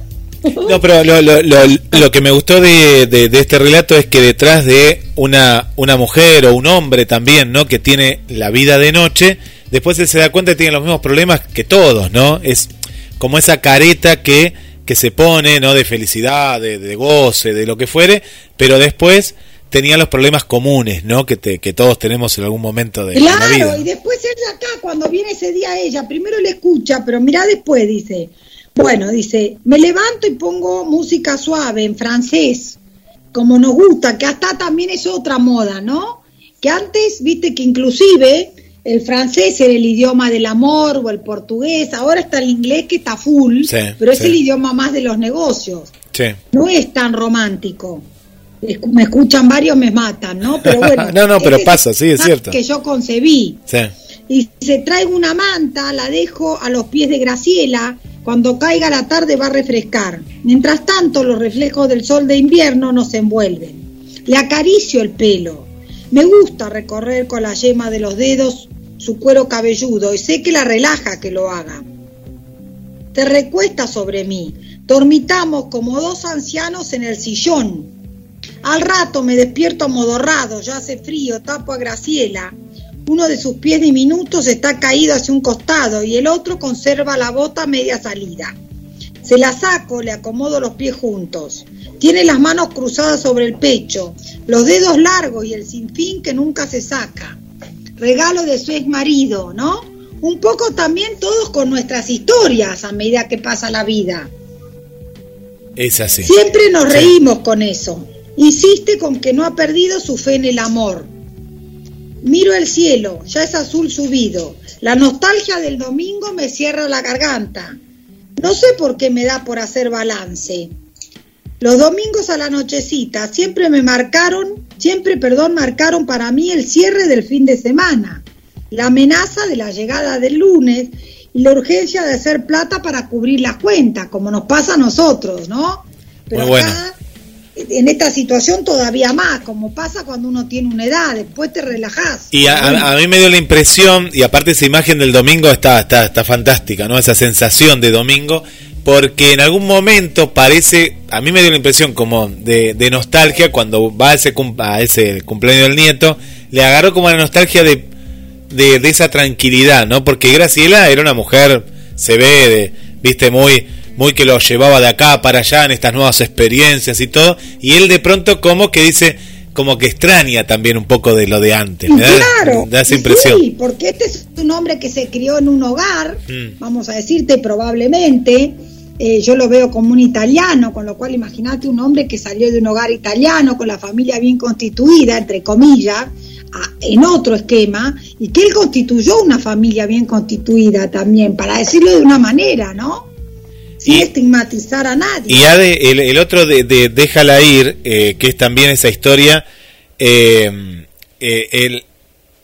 No, pero lo, lo, lo, que me gustó de, de, de, este relato es que detrás de una, una mujer o un hombre también, ¿no? Que tiene la vida de noche, después él se da cuenta que tiene los mismos problemas que todos, ¿no? Es como esa careta que, que se pone, ¿no? De felicidad, de goce, de lo que fuere, pero después tenía los problemas comunes, ¿no? Que, te, que todos tenemos en algún momento de, claro, de la vida. y después él acá, cuando viene ese día ella, primero le escucha, pero mira después, dice, bueno, dice, me levanto y pongo música suave en francés, como nos gusta, que hasta también es otra moda, ¿no? Que antes, viste que inclusive el francés era el idioma del amor o el portugués, ahora está el inglés que está full, Sí, pero es sí. el idioma más de los negocios, Sí. no es tan romántico. Me escuchan varios, me matan, ¿no? Pero bueno. No, no, pero ese pasa, sí, es cierto. Que yo concebí. Sí. Y se traigo una manta, la dejo a los pies de Graciela, cuando caiga la tarde va a refrescar. Mientras tanto, los reflejos del sol de invierno nos envuelven. Le acaricio el pelo. Me gusta recorrer con la yema de los dedos su cuero cabelludo y sé que la relaja que lo haga. Te recuesta sobre mí. Dormitamos como dos ancianos en el sillón. Al rato me despierto amodorrado, ya hace frío, tapo a Graciela. Uno de sus pies diminutos está caído hacia un costado y el otro conserva la bota media salida. Se la saco, le acomodo los pies juntos. Tiene las manos cruzadas sobre el pecho, los dedos largos y el sinfín que nunca se saca. Regalo de su ex marido, ¿no? Un poco también todos con nuestras historias a medida que pasa la vida. Es así. Siempre nos Sí. reímos con eso. Insiste con que no ha perdido su fe en el amor. Miro el cielo, ya es azul subido. La nostalgia del domingo me cierra la garganta. No sé por qué me da por hacer balance. Los domingos a la nochecita siempre me marcaron, siempre, perdón, marcaron para mí el cierre del fin de semana, la amenaza de la llegada del lunes y la urgencia de hacer plata para cubrir las cuentas, como nos pasa a nosotros, ¿no? Pero Muy acá, en esta situación todavía más, como pasa cuando uno tiene una edad, después te relajás. Y a, mí me dio la impresión, y aparte esa imagen del domingo está, está, está fantástica, ¿no? Esa sensación de domingo, porque en algún momento parece, a mí me dio la impresión como de, de nostalgia cuando va a ese, a ese cumpleaños del nieto, le agarró como la nostalgia de, de, de esa tranquilidad, ¿no? Porque Graciela era una mujer, se ve, de, viste, muy muy que lo llevaba de acá para allá en estas nuevas experiencias y todo, y él de pronto como que dice, como que extraña también un poco de lo de antes. Me da, Claro, da esa impresión. Sí, porque este es un hombre que se crió en un hogar, Mm. vamos a decirte probablemente, eh, yo lo veo como un italiano, con lo cual imagínate un hombre que salió de un hogar italiano, con la familia bien constituida, entre comillas, a- en otro esquema, y que él constituyó una familia bien constituida también, para decirlo de una manera, ¿no? Sin Y- estigmatizar a nadie. Y ya de, el, el otro de, de Déjala ir, eh, que es también esa historia, eh, eh, el,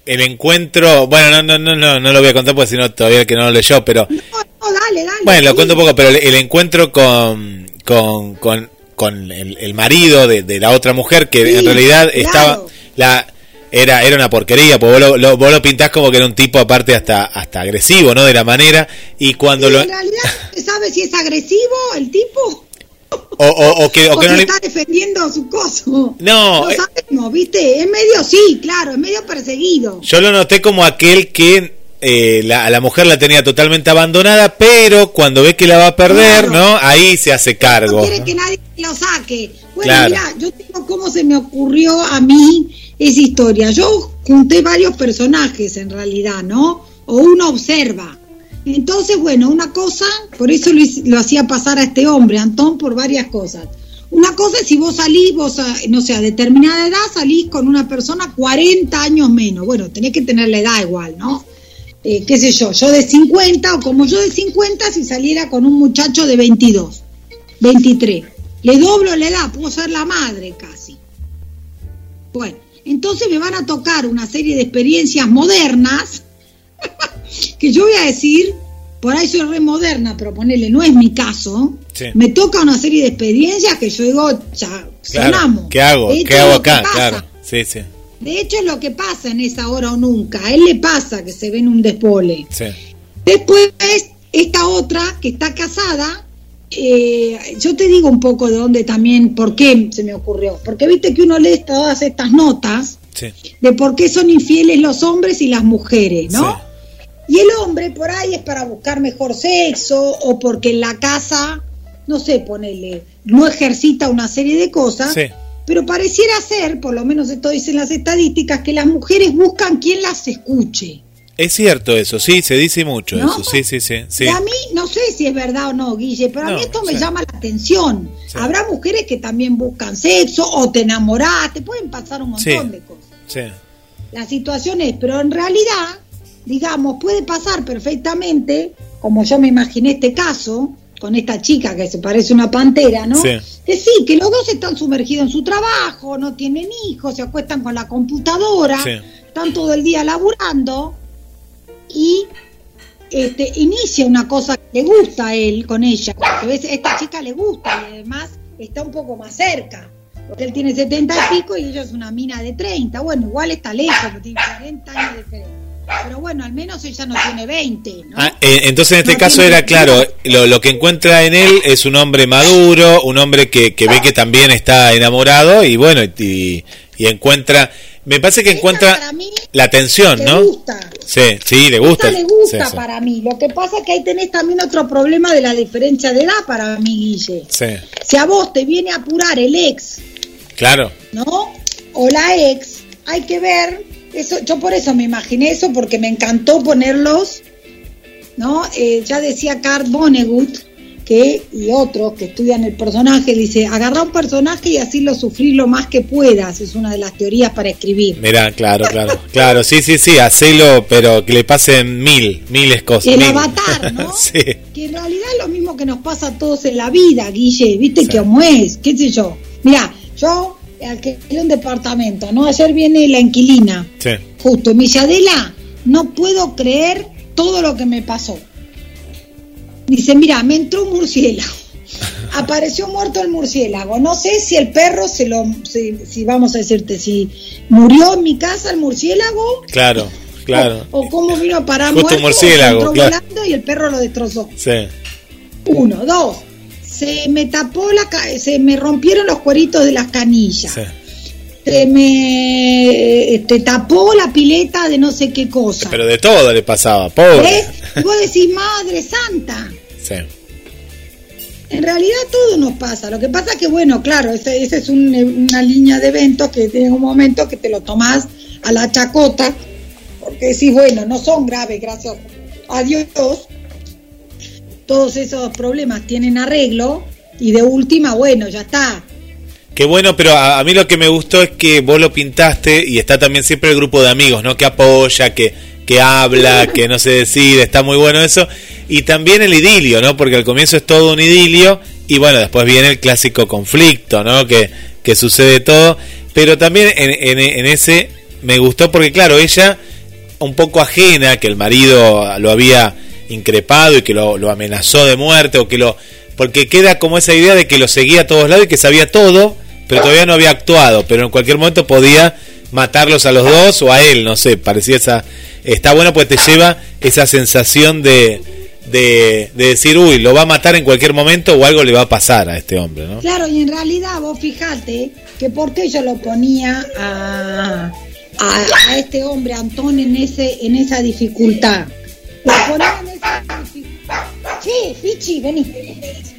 el encuentro, bueno, no, no, no, no, no lo voy a contar porque si no todavía el que no lo leyó, pero No, no, dale, dale. bueno, lo cuento un poco, pero el, el encuentro con, con, con, con el, el marido de, de la otra mujer que Sí, en realidad claro. estaba, la, era, era una porquería, porque vos lo, lo- vos lo pintás como que era un tipo aparte hasta, hasta agresivo, ¿no? De la manera, y cuando lo... En realidad, ¿se sabe si es agresivo el tipo? O, o, o que, o que Porque no le... está defendiendo su coso. No, No eh, sabemos, ¿viste? Es medio, sí, claro, es medio perseguido. Yo lo noté como aquel que eh, la, a la mujer la tenía totalmente abandonada, pero cuando ve que la va a perder, Claro. ¿no? Ahí se hace cargo. No quiere que nadie lo saque. Bueno, Claro. mira, yo tengo cómo se me ocurrió a mí esa historia. Yo junté varios personajes en realidad, ¿no? O uno observa. Entonces, bueno, una cosa, por eso lo, lo hacía pasar a este hombre, Antón, por varias cosas. Una cosa es si vos salís, vos, a- no sé, a determinada edad salís con una persona 40 años menos. Bueno, tenés que tener la edad igual, ¿no? Eh, qué sé yo, yo de 50 o como yo de 50 si saliera con un muchacho de 22, 23. Le doblo la edad, puedo ser la madre casi. Bueno, entonces me van a tocar una serie de experiencias modernas que yo voy a decir, por ahí soy re moderna, pero ponele, no es mi caso. Sí. Me toca una serie de experiencias que yo digo, ya, Claro. ¿Qué hago? ¿Qué hago acá? Claro. Sí, sí. De hecho, es lo que pasa en esa hora o nunca. A él le pasa que se ve en un despole. sí. Después, esta otra que está casada, eh, yo te digo un poco de dónde también, por qué se me ocurrió. Porque viste que uno lee todas estas notas Sí. de por qué son infieles los hombres y las mujeres, ¿no? Y el hombre por ahí es para buscar mejor sexo o porque en la casa, no sé, ponele, no ejercita una serie de cosas. Sí. Pero pareciera ser, por lo menos esto dicen las estadísticas, que las mujeres buscan quien las escuche. Es cierto eso, sí, se dice mucho ¿No? eso, sí, sí, sí. sí. Y a mí, no sé si es verdad o no, Guille, pero a mí esto me sí. llama la atención. Sí. Habrá mujeres que también buscan sexo o te enamorás, te pueden pasar un montón de cosas. sí. La situación es, pero en realidad, digamos, puede pasar perfectamente, como yo me imaginé este caso, con esta chica que se parece una pantera, ¿no? Sí. Que sí, que los dos están sumergidos en su trabajo, no tienen hijos, se acuestan con la computadora, Sí. están todo el día laburando y este, inicia una cosa que le gusta a él con ella, a esta chica le gusta y además está un poco más cerca, porque él tiene 70 y pico y ella es una mina de 30, bueno, igual está lejos, porque tiene 40 años de diferencia. Pero bueno, al menos ella no tiene 20, ¿no? Ah, eh, entonces en este No caso era claro, lo, lo que encuentra en él es un hombre maduro, un hombre que, que ve que también está enamorado y bueno, y, y encuentra, me parece que encuentra la atención, ¿no? gusta. Sí, sí, le gusta. Esta le gusta Sí, sí. para mí. Lo que pasa es que ahí tenés también otro problema de la diferencia de edad para mí, Guille. Sí, Si a vos te viene a apurar el ex, claro. ¿no? O la ex, hay que ver, eso, yo por eso me imaginé eso, porque me encantó ponerlos, ¿no? Eh, ya decía Carl Vonnegut, que, y otros que estudian el personaje, dice, agarra un personaje y así lo sufrir lo más que puedas, es una de las teorías para escribir. Mirá, claro, claro, claro, sí, sí, sí, hacelo, pero que le pasen mil, miles cosas. El mil. avatar, ¿no? sí, Que en realidad es lo mismo que nos pasa a todos en la vida, Guille, ¿viste Sí. que cómo es? ¿Qué sé yo? Mira, yo alquilé un departamento, ¿no? Ayer viene la inquilina, sí, justo, y me dice, Adela, no puedo creer todo lo que me pasó. Dice, mira, me entró un murciélago. Apareció muerto el murciélago. No sé si el perro se lo, si, si vamos a decirte, si murió en mi casa el murciélago claro, claro. o, o cómo vino a parar Justo muerto, o murciélago, entró claro. volando y el perro lo destrozó. Sí, Uno, dos. Se me tapó la, se me rompieron los cueritos de las canillas. sí. Se me este, tapó la pileta de no sé qué cosa. Pero de todo le pasaba, pobre. Y vos decís, Madre Santa. Sí, En realidad todo nos pasa. Lo que pasa es que, bueno, claro, esa ese es un- una línea de eventos que tiene un momento que te lo tomás a la chacota, porque decís, bueno, no son graves, gracias a Dios. Todos esos problemas tienen arreglo y de última, bueno, ya está. Qué bueno, pero a, a mí lo que me gustó es que vos lo pintaste y está también siempre el grupo de amigos, ¿no? Que apoya, que, que habla, que no se decide, está muy bueno eso. Y también el idilio, ¿no? Porque al comienzo es todo un idilio y bueno, después viene el clásico conflicto, ¿no? Que, que sucede todo. Pero también en, en, en ese me gustó porque, claro, ella un poco ajena, que el marido lo había increpado y que lo, amenazó de muerte o que lo... Porque queda como esa idea de que lo seguía a todos lados y que sabía todo, pero todavía no había actuado, pero en cualquier momento podía matarlos a los dos o a él, no sé, parecía esa... Está bueno pues te lleva esa sensación de, de, de decir, uy, lo va a matar en cualquier momento o algo le va a pasar a este hombre, ¿no? Claro, y en realidad vos fijate que por qué yo lo ponía a, a, a este hombre, Antón, en, ese, en esa dificultad. Lo. Che, Fichi, vení.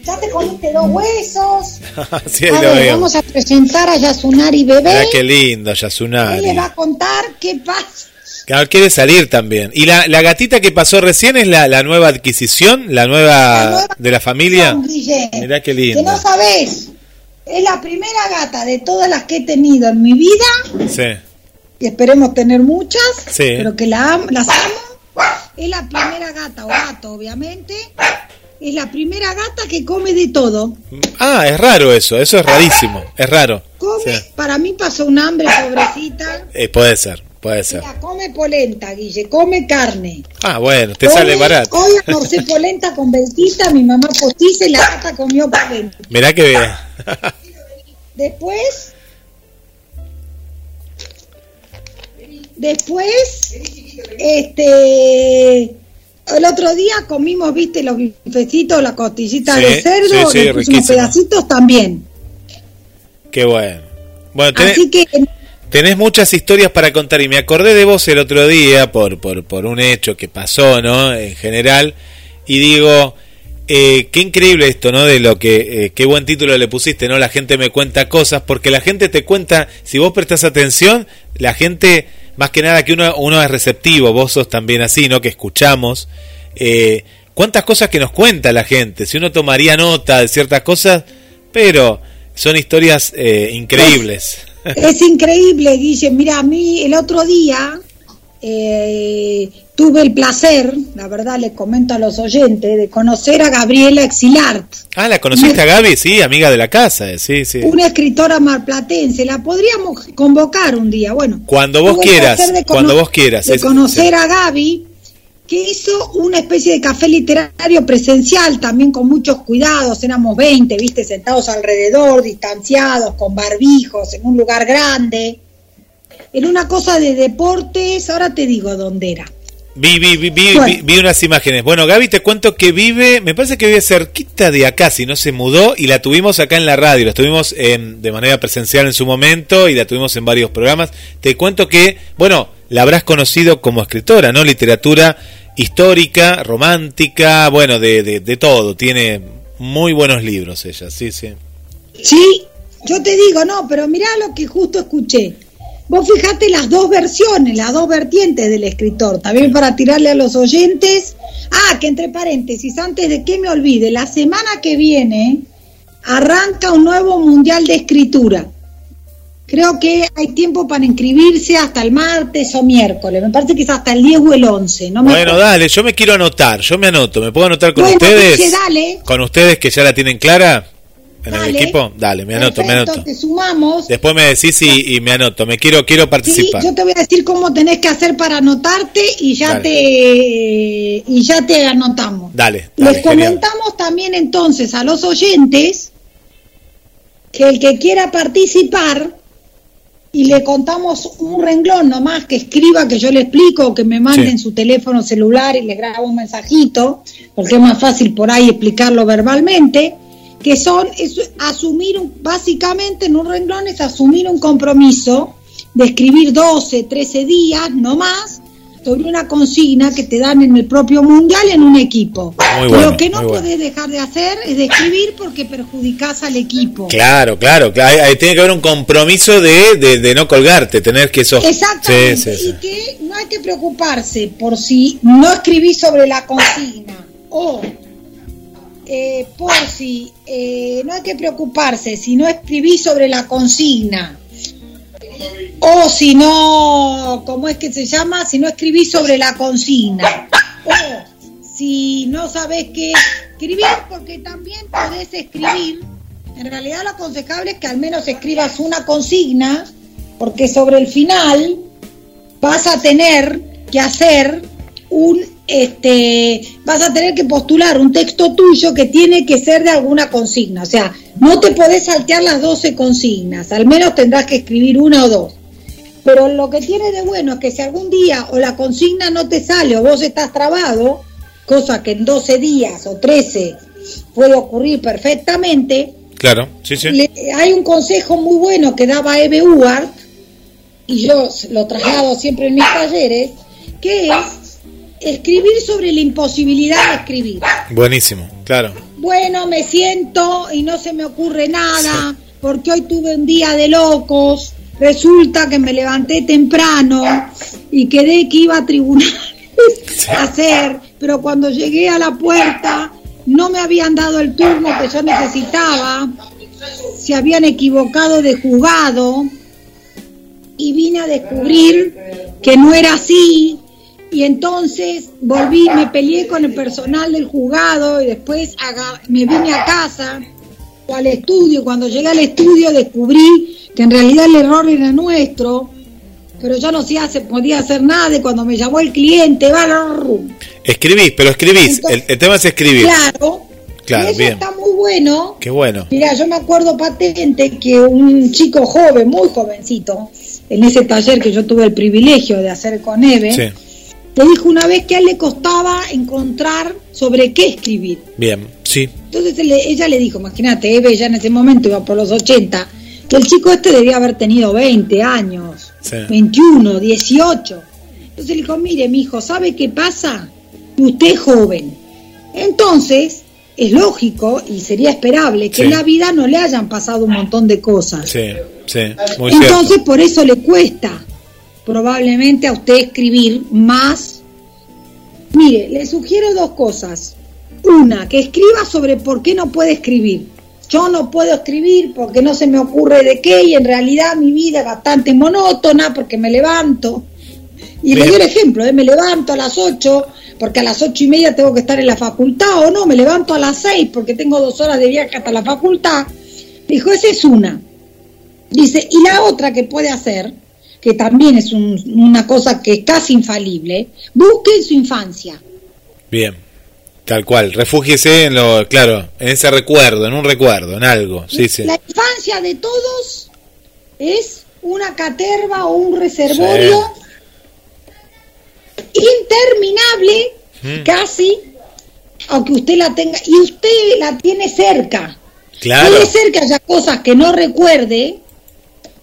Ya te comiste dos huesos. sí, A lo ver, vamos a presentar a Yasunari Bebé. Mirá qué lindo, Él Yasunari. le va a contar qué pasa. Claro, quiere salir también. ¿Y la, la gatita que pasó recién es la, la nueva adquisición? ¿La nueva, La nueva de la familia? Mirá qué Que lindo. no sabés. Es la primera gata de todas las que he tenido en mi vida Sí, y esperemos tener muchas, Sí. pero que la las amo. Es la primera gata, o gato, obviamente. Es la primera gata que come de todo. Ah, es raro eso, eso es rarísimo, es raro. Come, Sí. para mí pasó un hambre, pobrecita. Eh, puede ser, puede ser. Mira, come polenta, Guille, come carne. Ah, bueno, te Come- sale barato. Hoy almorcé polenta con Belquita, mi mamá postiza y la gata comió polenta. Mirá que bien. Después, después, este, el otro día comimos, viste, los bifecitos, la costillita Sí, de cerdo, sí, sí, riquísimo. pedacitos también. Qué bueno. Bueno, tenés, Así que tenés muchas historias para contar y me acordé de vos el otro día por, por, por un hecho que pasó, ¿no? En general. Y digo, eh, qué increíble esto, ¿no? De lo que, eh, qué buen título le pusiste, ¿no? La gente me cuenta cosas, porque la gente te cuenta, si vos prestás atención, la gente, más que nada que uno, uno es receptivo, vos sos también así, ¿no? Que escuchamos. Eh, cuántas cosas que nos cuenta la gente, si uno tomaría nota de ciertas cosas, pero son historias eh, increíbles. es increíble, Guille. Mira, a mí el otro día eh, tuve el placer, la verdad les comento a los oyentes, de conocer a Gabriela Exilart, Ah, ¿la conociste a Gaby? Sí, amiga de la casa, eh, sí, sí. una escritora marplatense. La podríamos convocar un día. Bueno, Cuando vos quieras, cuando vos quieras. De conocer sí. a Gaby, que hizo una especie de café literario presencial, también con muchos cuidados. Éramos 20, viste, sentados alrededor, distanciados, con barbijos, en un lugar grande. En una cosa de deportes, ahora te digo dónde era. Vi, vi, vi, vi, Bueno. vi- vi unas imágenes. Bueno, Gaby, te cuento que vive, me parece que vive cerquita de acá, si no se mudó, y la tuvimos acá en la radio, la tuvimos en- de manera presencial en su momento y la tuvimos en varios programas. Te cuento que, bueno, la habrás conocido como escritora, ¿no? Literatura histórica, romántica, bueno, de, de, de todo. Tiene muy buenos libros ella, sí, sí. Sí, yo te digo, no, pero mirá lo que justo escuché. Vos fijate las dos versiones, las dos vertientes del escritor, también para tirarle a los oyentes. Ah, que entre paréntesis, antes de que me olvide, la semana que viene arranca un nuevo mundial de escritura. Creo que hay tiempo para inscribirse hasta el martes o miércoles. Me parece que es hasta el 10 o el 11. No me Bueno, acuerdo. dale, yo me quiero anotar, yo me anoto, ¿me puedo anotar con Bueno, ustedes? Dale. Con ustedes que ya la tienen clara en el Dale. equipo. Dale, me anoto, me anoto. Te sumamos. Después me decís y, y me anoto, me quiero quiero Sí, participar. yo te voy a decir cómo tenés que hacer para anotarte y ya Dale. te y ya te anotamos. Dale, dale, Les genial. comentamos también entonces a los oyentes que el que quiera participar y le contamos un renglón nomás que escriba, que yo le explico, que me manden Sí. su teléfono celular y le grabo un mensajito, porque es más fácil por ahí explicarlo verbalmente, que son es asumir, un, básicamente en un renglón es asumir un compromiso de escribir 12, 13 días, no más, sobre una consigna que te dan en el propio mundial en un equipo. Bueno, Lo que no bueno. podés dejar de hacer es de escribir porque perjudicás al equipo. Claro, claro, claro. Ahí- ahí tiene que haber un compromiso de, de, de no colgarte, tener que eso. Exactamente, Sí, sí, sí. y que no hay que preocuparse por si no escribís sobre la consigna o eh, por si eh, no hay que preocuparse si no escribís sobre la consigna o si no, ¿cómo es que se llama? Si no escribís sobre la consigna o si no sabés qué escribir, porque también podés escribir. En realidad lo aconsejable es que al menos escribas una consigna, porque sobre el final vas a tener que hacer un este vas a tener que postular un texto tuyo que tiene que ser de alguna consigna, o sea, no te podés saltear las 12 consignas, al menos tendrás que escribir una o dos. Pero lo que tiene de bueno es que si algún día o la consigna no te sale o vos estás trabado, cosa que en 12 días o 13 puede ocurrir perfectamente, Claro, sí, sí. le- hay un consejo muy bueno que daba Eve Uart, y yo lo traslado siempre en mis talleres, que es escribir sobre la imposibilidad de escribir. Buenísimo, claro. Bueno, me siento y no se me ocurre nada, porque hoy tuve un día de locos, resulta que me levanté temprano y quedé que iba a tribunales a hacer, pero cuando llegué a la puerta no me habían dado el turno que yo necesitaba, se habían equivocado de juzgado y vine a descubrir que no era así y entonces volví, me peleé con el personal del juzgado y después me vine a casa o al estudio. Cuando llegué al estudio descubrí que en realidad el error era nuestro, pero yo no se hace, podía hacer nada y cuando me llamó el cliente, barru, Escribís, pero escribís. Entonces- el, el tema es escribir. claro, Claro, y eso bien. está muy bueno. Qué bueno. Mira, yo me acuerdo patente que un chico joven, muy jovencito, en ese taller que yo tuve el privilegio de hacer con Eve, Sí. Le dijo una vez que a él le costaba encontrar sobre qué escribir. Bien, sí. Entonces ella le dijo, imagínate, Eve ya en ese momento iba por los 80, que el chico este debía haber tenido 20 años, Sí. 21, 18. Entonces le dijo, mire, mi hijo, ¿sabe qué pasa? Usted es joven. Entonces, es lógico y sería esperable que Sí. en la vida no le hayan pasado un montón de cosas. Sí, sí, muy Entonces, cierto. por eso le cuesta probablemente a usted escribir más. Mire, le sugiero dos cosas. Una, que escriba sobre por qué no puede escribir. Yo no puedo escribir porque no se me ocurre de qué y en realidad mi vida es bastante monótona porque me levanto. Y le doy el ejemplo, ¿eh? me levanto a las 8 porque a las ocho y media tengo que estar en la facultad o no, me levanto a las 6 porque tengo dos horas de viaje hasta la facultad. Dijo, esa es una. Dice, y la otra que puede hacer, que también es un- una cosa que es casi infalible, busque en su infancia. Bien. Tal cual. Refúgiese en lo, claro, en ese recuerdo, en un recuerdo, en algo. Sí, sí. La infancia de todos es una caterva o un reservorio interminable, Mm. casi, aunque usted la tenga, y usted la tiene cerca. Claro. Puede ser que haya cosas que no recuerde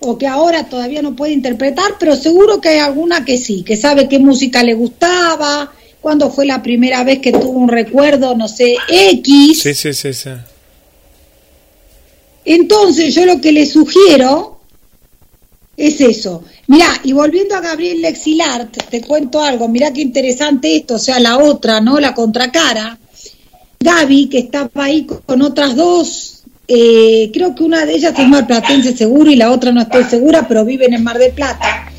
o que ahora todavía no puede interpretar, pero seguro que hay alguna que sí, que sabe qué música le gustaba, cuándo fue la primera vez que tuvo un recuerdo, no sé, X. Sí, sí, sí, sí. Entonces yo lo que le sugiero es eso. Mirá, y volviendo a Gabriel Lexilart, te cuento algo, mirá qué interesante esto, o sea, la otra, ¿no? La contracara. Gaby, que estaba ahí con otras dos, eh, creo que una de ellas es marplatense seguro y la otra no estoy segura, pero viven en Mar del Plata.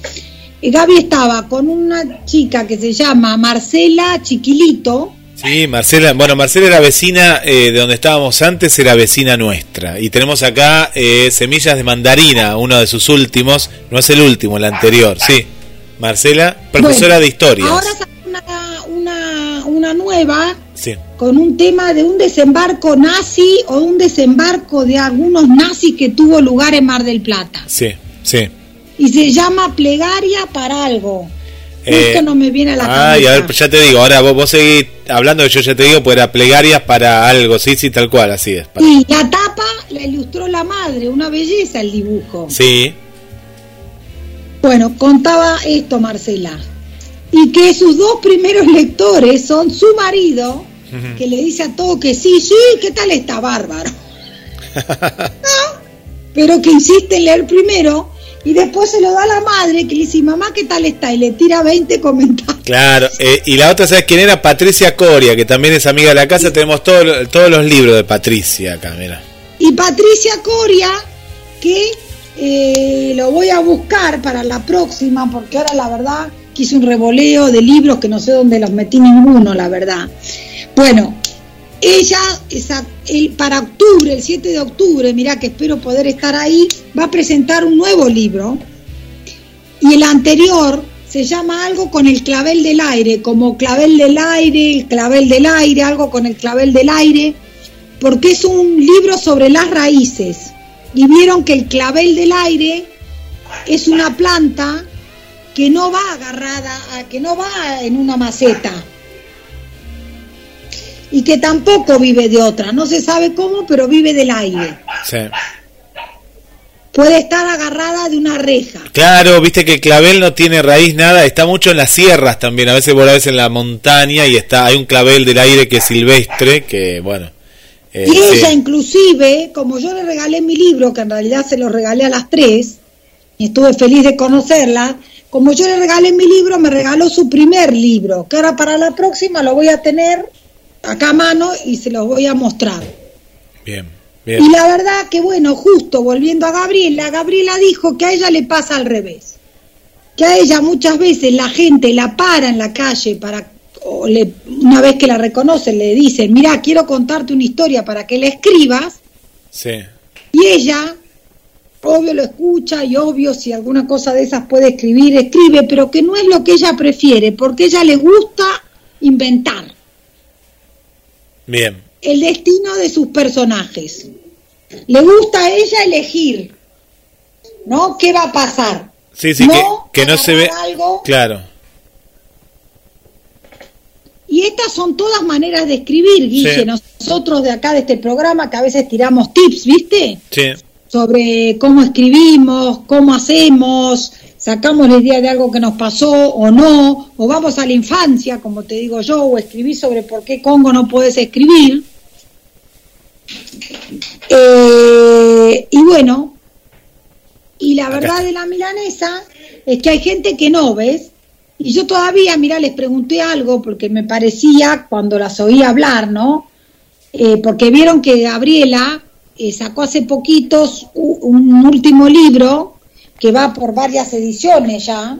Eh, Gaby estaba con una chica que se llama Marcela Chiquilito, Sí, Marcela, bueno, Marcela era vecina eh, de donde estábamos antes, era vecina nuestra. Y tenemos acá eh, Semillas de Mandarina, uno de sus últimos, no es el último, el anterior, sí. Marcela, profesora Bueno, de historias. Ahora sacó una, una, una nueva Sí, con un tema de un desembarco nazi o un desembarco de algunos nazis que tuvo lugar en Mar del Plata. sí, sí. Y se llama Plegaria para algo. Eh, Justo no me viene a la Ay, a ver, ya te digo, ahora vos, vos seguís hablando yo ya te digo, pues era plegarias para algo, sí, sí, tal cual, así es. para- Y la tapa la ilustró la madre, una belleza el dibujo. Sí, Bueno, contaba esto Marcela. Y que sus dos primeros lectores son su marido, que le dice a todo que sí, sí, ¿qué tal está bárbaro? No, pero que insiste en leer primero y después se lo da a la madre que le dice, mamá, ¿qué tal está? Y le tira 20 comentarios. claro. eh, y la otra, ¿sabes quién era? Patricia Coria, que también es amiga de la casa. Tenemos todo todos los libros de Patricia acá, mira. Y Patricia Coria, que eh, lo voy a buscar para la próxima, porque ahora la verdad hice un revoleo de libros que no sé dónde los metí ninguno, la verdad. Bueno, ella esa- el- para octubre, el 7 de octubre, mirá que espero poder estar ahí, va a presentar un nuevo libro. Y el anterior se llama algo con el clavel del aire, como clavel del aire, el clavel del aire, algo con el clavel del aire porque es un libro sobre las raíces. Y vieron que el clavel del aire es una planta que no va agarrada, a- que no va en una maceta. Y que tampoco vive de otra. No se sabe cómo, pero vive del aire. Sí. Puede estar agarrada de una reja. Claro, viste que el clavel no tiene raíz nada, está mucho en las sierras también, a veces vos la ves en la montaña y está hay un clavel del aire que es silvestre, que bueno. eh, Y sí. ella inclusive, como yo le regalé mi libro, que en realidad se lo regalé a las tres, y estuve feliz de conocerla, como yo le regalé mi libro, me regaló su primer libro, que ahora para la próxima lo voy a tener acá a mano y se los voy a mostrar. Bien, Y la verdad que bueno, justo volviendo a Gabriela, Gabriela dijo que a ella le pasa al revés. Que a ella muchas veces la gente la para en la calle para o le, una vez que la reconocen le dicen, mira, quiero contarte una historia para que la escribas, Sí, y ella, obvio lo escucha y obvio si alguna cosa de esas puede escribir, escribe, pero que no es lo que ella prefiere, porque ella le gusta inventar bien. el destino de sus personajes. Le gusta a ella elegir, ¿no? ¿Qué va a pasar? Sí, sí, No que, que no se ve. algo. Claro. Y estas son todas maneras de escribir, Guille. Sí. Nosotros de acá, de este programa, que a veces tiramos tips, ¿viste? Sí. Sobre cómo escribimos, cómo hacemos, sacamos la idea de algo que nos pasó o no, o vamos a la infancia, como te digo yo, o escribí sobre por qué Congo no puedes escribir. Eh, y bueno, y la verdad de la milanesa es que hay gente que no, ¿ves? Y yo todavía, mira, les pregunté algo porque me parecía cuando las oí hablar, ¿no? Eh, porque vieron que Gabriela eh, sacó hace poquitos un último libro que va por varias ediciones ya,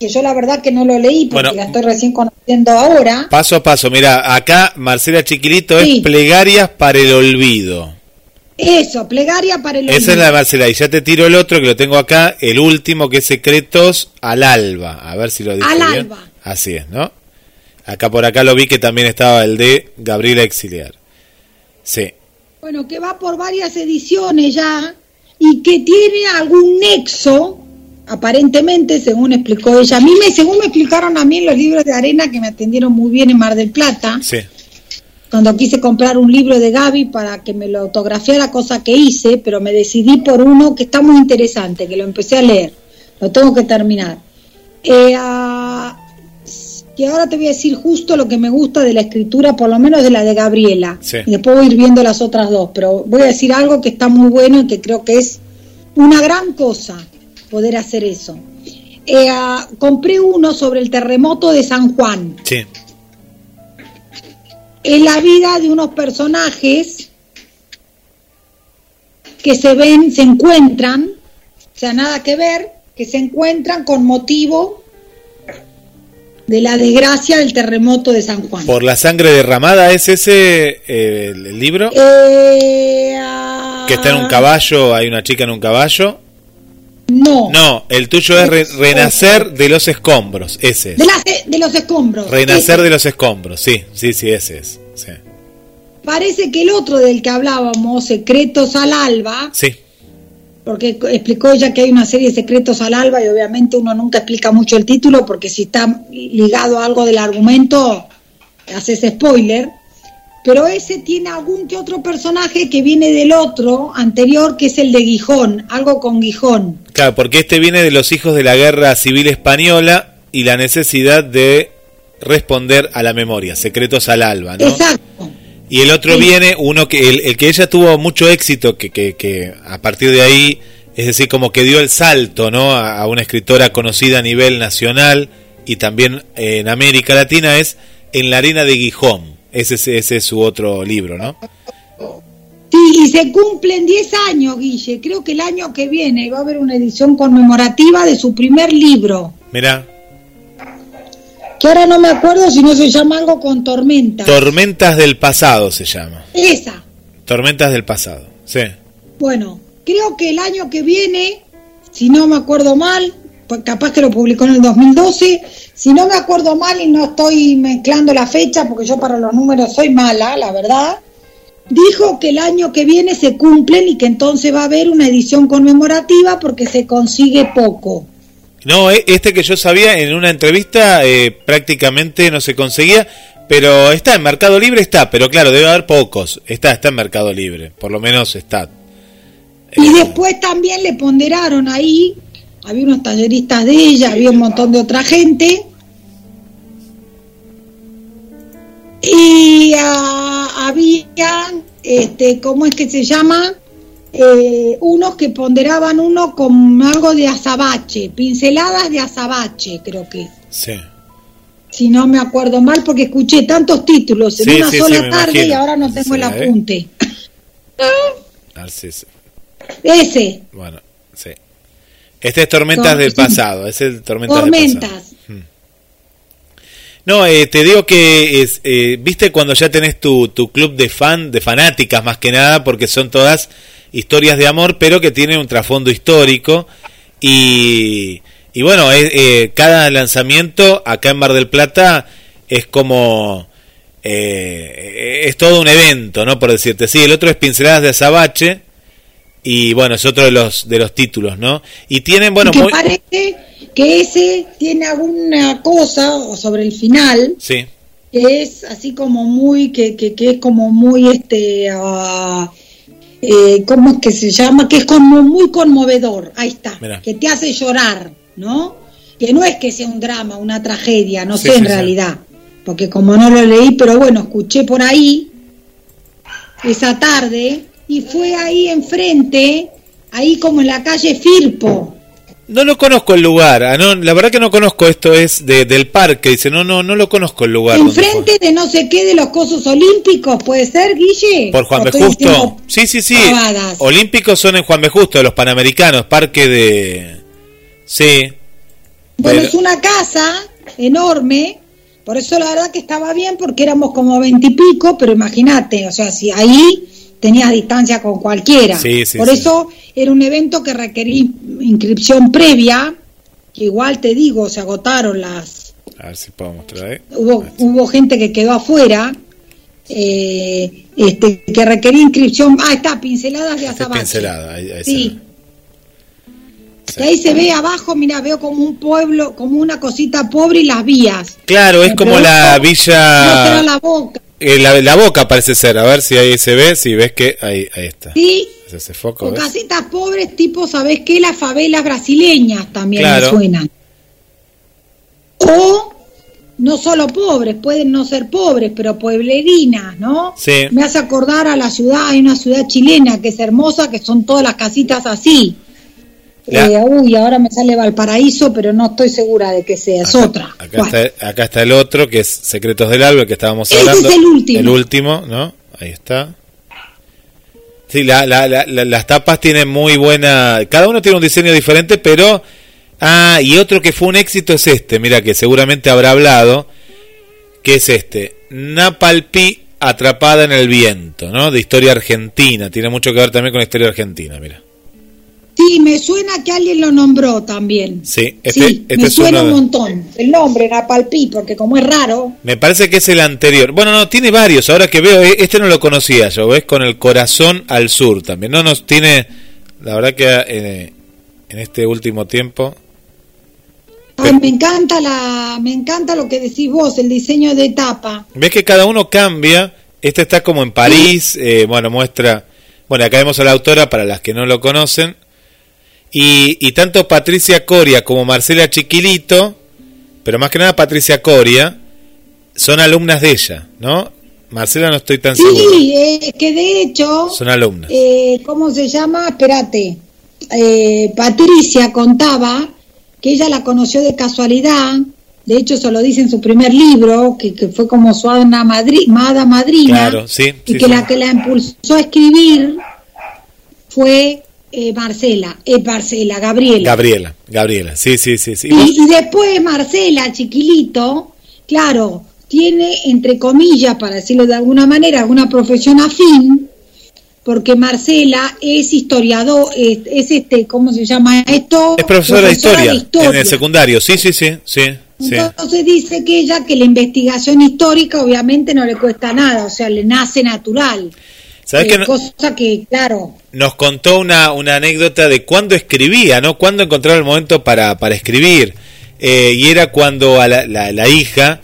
que yo la verdad que no lo leí porque Bueno. la estoy recién conociendo ahora. Paso a paso, mira, acá Marcela Chiquilito Sí. es Plegarias para el Olvido. Eso, plegaria para el Esa es olvido. la de Marcela. Y ya te tiro el otro que lo tengo acá, el último que es Secretos al Alba. A ver si lo dije Al bien. alba. Así es, ¿no? Acá por acá lo vi que también estaba el de Gabriela Exiliar. Sí. Bueno, que va por varias ediciones ya y que tiene algún nexo, aparentemente, según explicó ella. A mí, me, según me explicaron a mí en los libros de arena que me atendieron muy bien en Mar del Plata, Sí. cuando quise comprar un libro de Gaby para que me lo autografiara, cosa que hice, pero me decidí por uno que está muy interesante, que lo empecé a leer. Lo tengo que terminar. Eh, que ahora te voy a decir justo lo que me gusta de la escritura, por lo menos de la de Gabriela. Sí. Y después voy a ir viendo las otras dos, pero voy a decir algo que está muy bueno y que creo que es una gran cosa poder hacer eso. Eh, ah, compré uno sobre el terremoto de San Juan Sí. es la vida de unos personajes que se ven, se encuentran, o sea, nada que ver, que se encuentran con motivo de la desgracia del terremoto de San Juan. Por la sangre derramada es ese eh, el, libro. Eh, ah, Que está en un caballo, hay una chica en un caballo. No, No, el tuyo es re- Renacer de los Escombros. Ese es. de, las- de los escombros. Renacer Ese. de los Escombros. Sí, sí, sí, ese es. Sí. Parece que el otro del que hablábamos, Secretos al Alba, Sí. Porque explicó ella que hay una serie de secretos al alba y obviamente uno nunca explica mucho el título porque si está ligado a algo del argumento haces spoiler. Pero ese tiene algún que otro personaje que viene del otro anterior que es el de Gijón algo con Gijón. Claro, porque este viene de los hijos de la guerra civil española y la necesidad de responder a la memoria, secretos al alba, ¿no? exacto Y el otro Sí. viene, uno que el, el que ella tuvo mucho éxito, que, que, que a partir de ahí, es decir, como que dio el salto, ¿no? A, a una escritora conocida a nivel nacional y también eh, en América Latina, es En la arena de Gijón. Ese, es- ese es su otro libro, ¿no? Sí, y se cumplen 10 años, Guille. Creo que el año que viene va a haber una edición conmemorativa de su primer libro. Mira, Que ahora no me acuerdo si no se llama algo con tormenta. Tormentas del pasado se llama. Esa. Tormentas del pasado, sí. Bueno, creo que el año que viene, si no me acuerdo mal, pues capaz que lo publicó en el 2012, si no me acuerdo mal y no estoy mezclando la fecha, porque yo para los números soy mala, la verdad, dijo que el año que viene se cumplen y que entonces va a haber una edición conmemorativa porque se consigue poco. No, e- este que yo sabía en una entrevista eh, prácticamente no se conseguía, pero está en Mercado Libre, está, pero claro, debe haber pocos. Está, está en Mercado Libre, por lo menos está. Y Eh, después también le ponderaron ahí, había unos talleristas de ella, había un montón de otra gente. Y ah, había, este, ¿cómo es que se llama? Eh, unos que ponderaban uno con algo de azabache, pinceladas de azabache, creo que. Sí. Si no me acuerdo mal, porque escuché tantos títulos en Sí, una sí, sola tarde y ahora no tengo el apunte. Narciso. Ese, Bueno, sí. Este es Tormentas Tor- del pasado, es el Tormentas, del pasado. No, eh, te digo que es, eh, viste cuando ya tenés tu, tu club de fan, de fanáticas más que nada, porque son todas historias de amor, pero que tienen un trasfondo histórico y, y bueno, es, eh, cada lanzamiento acá en Mar del Plata es como eh, es todo un evento, ¿no? Por decirte, sí, el otro es Pinceladas de Azabache y bueno, es otro de los de los títulos, ¿no? Y tienen, bueno, que muy parece que ese tiene alguna cosa o sobre el final sí. que es así como muy, que, que, que es como muy, este, ah, eh, ¿cómo es que se llama? Que es como muy conmovedor, ahí está, Mirá. que te hace llorar, ¿no? Que no es que sea un drama, una tragedia, no Sí, sé en sí. realidad, porque como no lo leí, pero bueno, escuché por ahí esa tarde y fue ahí enfrente, ahí como en la calle Firpo. No lo conozco el lugar, ah, no, la verdad que no conozco esto, es de, del parque, dice, no, no, no lo conozco el lugar. Enfrente de no sé qué de los cosos olímpicos, ¿puede ser, Guille? Por Juan ¿O B. Justo. Sí, sí, sí. pavadas? Olímpicos son en Juan B. Justo, los Panamericanos, parque de... Sí. Bueno, Pero- es una casa enorme, por eso la verdad que estaba bien, porque éramos como veintipico, pero imagínate, o sea, si ahí tenías distancia con cualquiera. Sí, sí, por sí. eso era un evento que requería inscripción previa, que igual te digo, se agotaron las... A ver si puedo mostrar. Hubo, hubo gente que quedó afuera, eh, este, que requería inscripción. Ah, está, pinceladas de azabache. pincelada, ahí, ahí se Sí. Y ahí se ve abajo, mira, veo como un pueblo, como una cosita pobre y las vías. Claro, es como la ¿No villa... será la boca? Eh, la, la boca parece ser, a ver si ahí se ve, si ves que ahí, ahí está. Sí, Es ese foco, ¿ves? casitas pobres tipo, ¿sabés qué? Las favelas brasileñas también Claro. me suenan. O no solo pobres, pueden no ser pobres, pero pueblerinas, ¿no? Sí. Me hace acordar a la ciudad, hay una ciudad chilena que es hermosa, que son todas las casitas así. Eh, uy, ahora me sale Valparaíso, pero no estoy segura de que sea, es Acá- otra. Acá, Bueno. está, acá está el otro, que es Secretos del Alba, que estábamos Ese hablando. es el último. El último, ¿no? Ahí está. Sí, la, la- la- la- las tapas tienen muy buena... Cada uno tiene un diseño diferente, pero... Ah, y otro que fue un éxito es este, mira, que seguramente habrá hablado, que es este. Napalpi atrapada en el viento, ¿no? De historia argentina. Tiene mucho que ver también con la historia argentina, mira. Sí, me suena que alguien lo nombró también. Sí, este, sí, este me suena uno un montón. El nombre, Napalpí, porque como es raro, Me parece que es el anterior. Bueno, no, tiene varios. Ahora que veo, eh, este no lo conocía yo, ¿ves? Con el corazón al sur también. No nos tiene, la verdad que eh, en este último tiempo. Ay, me encanta la, me encanta lo que decís vos, el diseño de tapa. ¿Ves que cada uno cambia? Este está como en París, eh, bueno, muestra... Bueno, acá vemos a la autora para las que no lo conocen. Y, y tanto Patricia Coria como Marcela Chiquilito, pero más que nada Patricia Coria, son alumnas de ella, ¿no? Marcela no estoy tan seguro. Sí, eh, que de hecho, Son alumnas. eh, ¿cómo se llama? Espérate. Eh, Patricia contaba que ella la conoció de casualidad. De hecho, eso lo dice en su primer libro, que, que fue como su hada, madri- madrina. Claro, sí, y sí, que sí. la que la impulsó a escribir fue eh, Marcela, eh, Marcela, Gabriela. Gabriela, Gabriela, sí, sí, sí, sí. Y, y después Marcela, chiquilito, claro, tiene, entre comillas, para decirlo de alguna manera, una profesión afín, porque Marcela es historiador, es, es este, ¿cómo se llama esto? Es profesora de historia, historia. en el secundario, sí, sí, sí, sí, sí. Entonces dice que ella que la investigación histórica obviamente no le cuesta nada, o sea, le nace natural. ¿Sabes Eh, que no- Cosa que, claro, nos contó una, una anécdota de cuándo escribía, ¿no? Cuándo encontraba el momento para, para escribir. Eh, y era cuando a la, la- la hija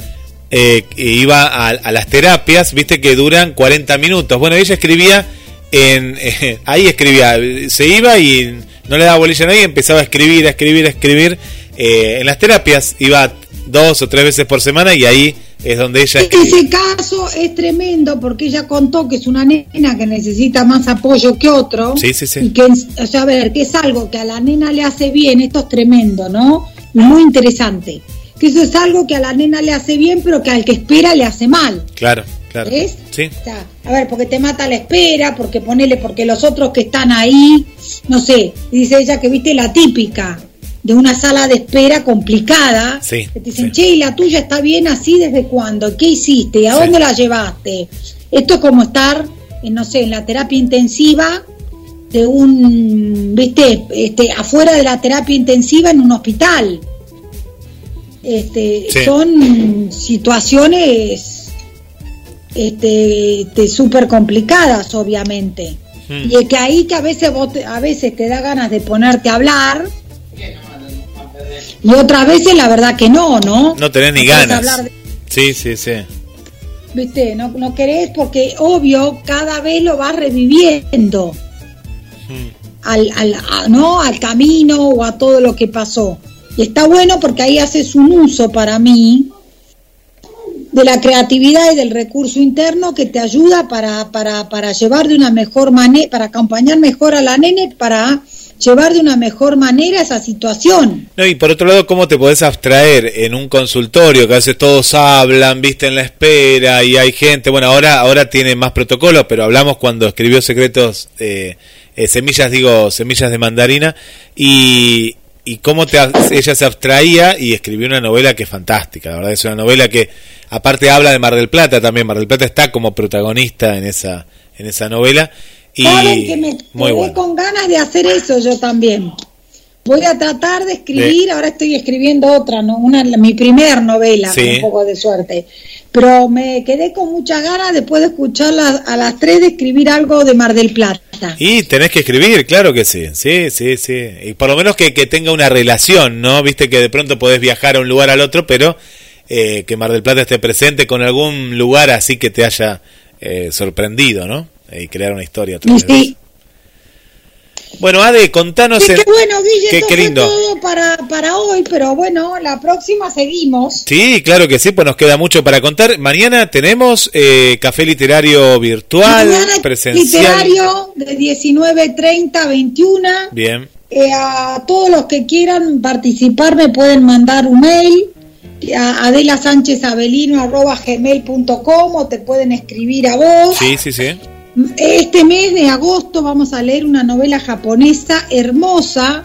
eh, iba a, a las terapias, viste que duran 40 minutos. Bueno, ella escribía en... ahí escribía, se iba y no le daba bolilla a nadie, empezaba a escribir, a escribir, a escribir. Eh, en las terapias iba dos o tres veces por semana y ahí es donde ella. Ese caso es tremendo porque ella contó que es una nena que necesita más apoyo que otro. Sí, sí, sí. Y que, o sea, a ver, que es algo que a la nena le hace bien, esto es tremendo, ¿no? Y muy interesante. Que eso es algo que a la nena le hace bien, pero que al que espera le hace mal. Claro, claro. ¿Ves? Sí. O sea, a ver, porque te mata la espera, porque ponele, porque los otros que están ahí, no sé, dice ella que viste la típica de una sala de espera complicada, Sí, que te dicen, sí. che, ¿y la tuya está bien así desde cuándo? ¿Qué hiciste? ¿Y a Sí. dónde la llevaste? Esto es como estar, en, no sé, en la terapia intensiva de un, viste, este, afuera de la terapia intensiva en un hospital. Este. Son situaciones este, este, súper complicadas, obviamente. Mm. Y es que ahí que a veces vos te- a veces te da ganas de ponerte a hablar y otras veces la verdad que no, ¿no? No tenés ni ganas. de- Sí, sí, sí. ¿viste? No, no querés porque obvio cada vez lo vas reviviendo Mm. al, al, a- ¿no? al camino o a todo lo que pasó. Y está bueno porque ahí haces un uso para mí de la creatividad y del recurso interno que te ayuda para, para, para llevar de una mejor manera, para acompañar mejor a la nene, para llevar de una mejor manera esa situación. No, y por otro lado, ¿cómo te podés abstraer en un consultorio que a veces todos hablan, viste, en la espera y hay gente? Bueno, ahora ahora tiene más protocolos, pero hablamos cuando escribió Secretos, eh, eh, Semillas, digo, Semillas de Mandarina, y, y cómo te, ella se abstraía y escribió una novela que es fantástica, la verdad es una novela que aparte habla de Mar del Plata también, Mar del Plata está como protagonista en esa, en esa novela. Y Saben que me muy bueno. con ganas de hacer eso yo también. Voy a tratar de escribir, ahora estoy escribiendo otra, ¿no? una, mi primer novela, Sí. con un poco de suerte. Pero me quedé con muchas ganas después de escucharla a las tres de escribir algo de Mar del Plata. Y tenés que escribir, claro que sí, sí, sí, sí. Y por lo menos que, que tenga una relación, ¿no? Viste que de pronto podés viajar a un lugar al otro, pero eh, que Mar del Plata esté presente con algún lugar así que te haya eh, sorprendido, ¿no? Y crear una historia. sí. Bueno, Ade, contanos... Sí, en- qué bueno, Guille, qué- lindo. todo para, para hoy, pero bueno, la próxima seguimos. Sí, claro que sí, pues nos queda mucho para contar. Mañana tenemos eh, café literario virtual, Mañana presencial. literario de 19.30 a 21. Bien, Eh, a todos los que quieran participar me pueden mandar un mail a adelasanchezavelino.gmail.com o te pueden escribir a vos. sí, sí, sí. Este mes de agosto vamos a leer una novela japonesa hermosa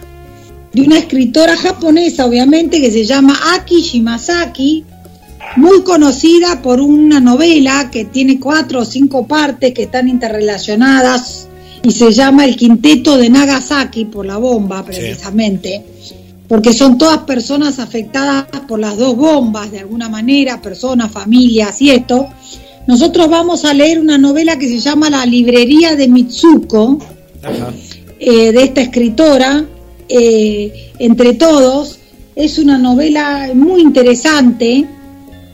de una escritora japonesa, obviamente, que se llama Aki Shimasaki, muy conocida por una novela que tiene cuatro o cinco partes que están interrelacionadas y se llama El Quinteto de Nagasaki por la bomba, precisamente, porque son todas personas afectadas por las dos bombas de alguna manera, personas, familias y esto. Nosotros vamos a leer una novela que se llama La librería de Mitsuko, eh, de esta escritora, eh, entre todos. Es una novela muy interesante.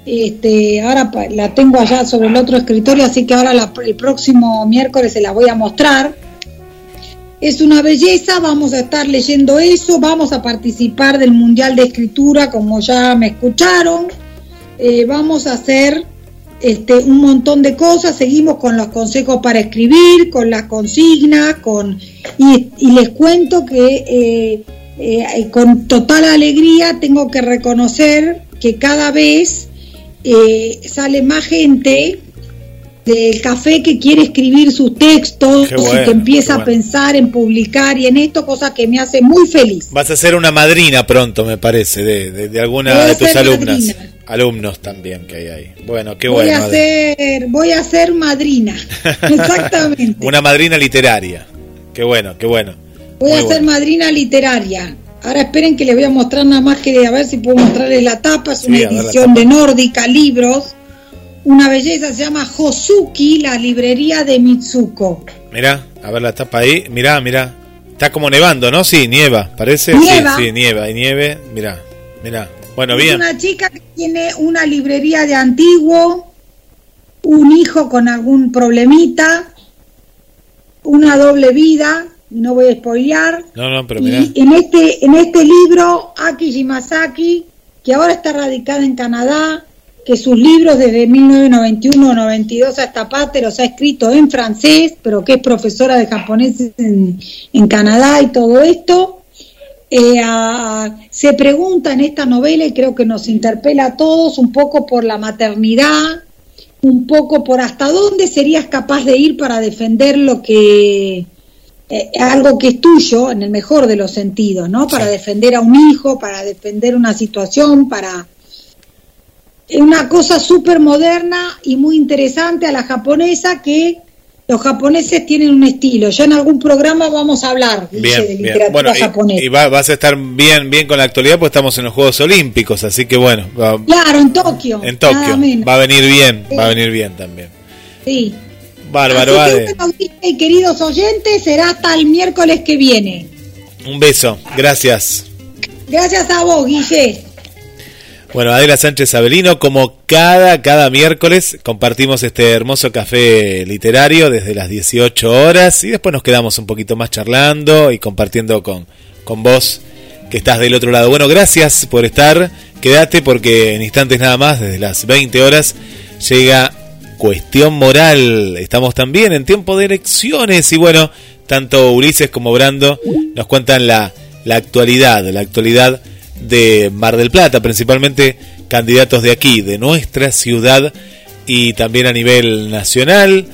Este, ahora la tengo allá sobre el otro escritorio, así que ahora la- el próximo miércoles se la voy a mostrar. Es una belleza, vamos a estar leyendo eso, vamos a participar del Mundial de Escritura, como ya me escucharon. Eh, vamos a hacer este, un montón de cosas, seguimos con los consejos para escribir, con las consignas, con y, les cuento que eh, eh, con total alegría tengo que reconocer que cada vez eh, sale más gente del café que quiere escribir sus textos y que empieza a pensar en publicar y en esto, cosa que me hace muy feliz. Vas a ser una madrina pronto, me parece, de, de, de alguna Voy de tus alumnas. madrina. Alumnos también que hay ahí. Bueno, qué voy bueno. a ser, voy a ser madrina. Exactamente. una madrina literaria. Qué bueno, qué bueno. Voy Muy a ser madrina literaria. Ahora esperen que les voy a mostrar nada más que a ver si puedo mostrarles la tapa. Es una edición tapa. de Nórdica Libros. Una belleza se llama Hosuki, la librería de Mitsuko. Mirá, a ver la tapa ahí. Mirá, mirá. Está como nevando, ¿no? Sí, nieva, parece. Nieva. Sí, sí, nieva. Hay nieve. Mirá, mirá. Bueno, Es bien. una chica que tiene una librería de antiguo, un hijo con algún problemita, una doble vida, no voy a spoilear. No, no, pero mirá. Y en este, en este libro, Aki Shimasaki, que ahora está radicada en Canadá, que sus libros desde 1991-92 hasta parte los ha escrito en francés, pero que es profesora de japonés en, en Canadá y todo esto, eh, a- se pregunta en esta novela, y creo que nos interpela a todos, un poco por la maternidad, un poco por hasta dónde serías capaz de ir para defender lo que eh, algo que es tuyo en el mejor de los sentidos, ¿no? Para defender a un hijo, para defender una situación, para una cosa súper moderna y muy interesante a la japonesa que los japoneses tienen un estilo. Ya en algún programa vamos a hablar Bien, de bien. literatura Bueno, japonesa. y, y va- vas a estar bien, bien con la actualidad, pues estamos en los Juegos Olímpicos, así que bueno, va- Claro, en Tokio. en Tokio. Va a venir bien, Sí. va a venir bien también. Sí. Bárbaro, Así que, Ade. bueno, Guille y queridos oyentes, será hasta el miércoles que viene. Un beso, gracias. Gracias a vos, Guille. Bueno, Adela Sánchez Abelino, como cada, cada miércoles, compartimos este hermoso café literario desde las 18 horas y después nos quedamos un poquito más charlando y compartiendo con, con vos que estás del otro lado. Bueno, gracias por estar, quédate porque en instantes nada más, desde las 20 horas, llega Cuestión Moral. Estamos también en tiempo de elecciones y bueno, tanto Ulises como Brando nos cuentan la, la actualidad, la actualidad de Mar del Plata, principalmente candidatos de aquí, de nuestra ciudad y también a nivel nacional.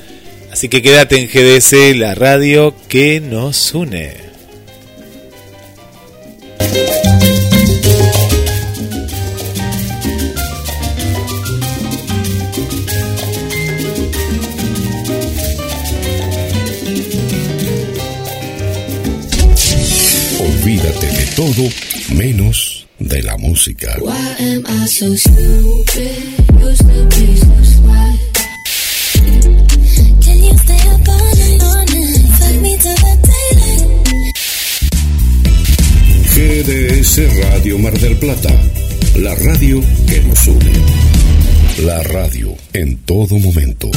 Así que quédate en GDS, la radio que nos une. Olvídate de todo menos de la música. GDS Radio Mar del Plata, la radio que nos une. La radio en todo momento.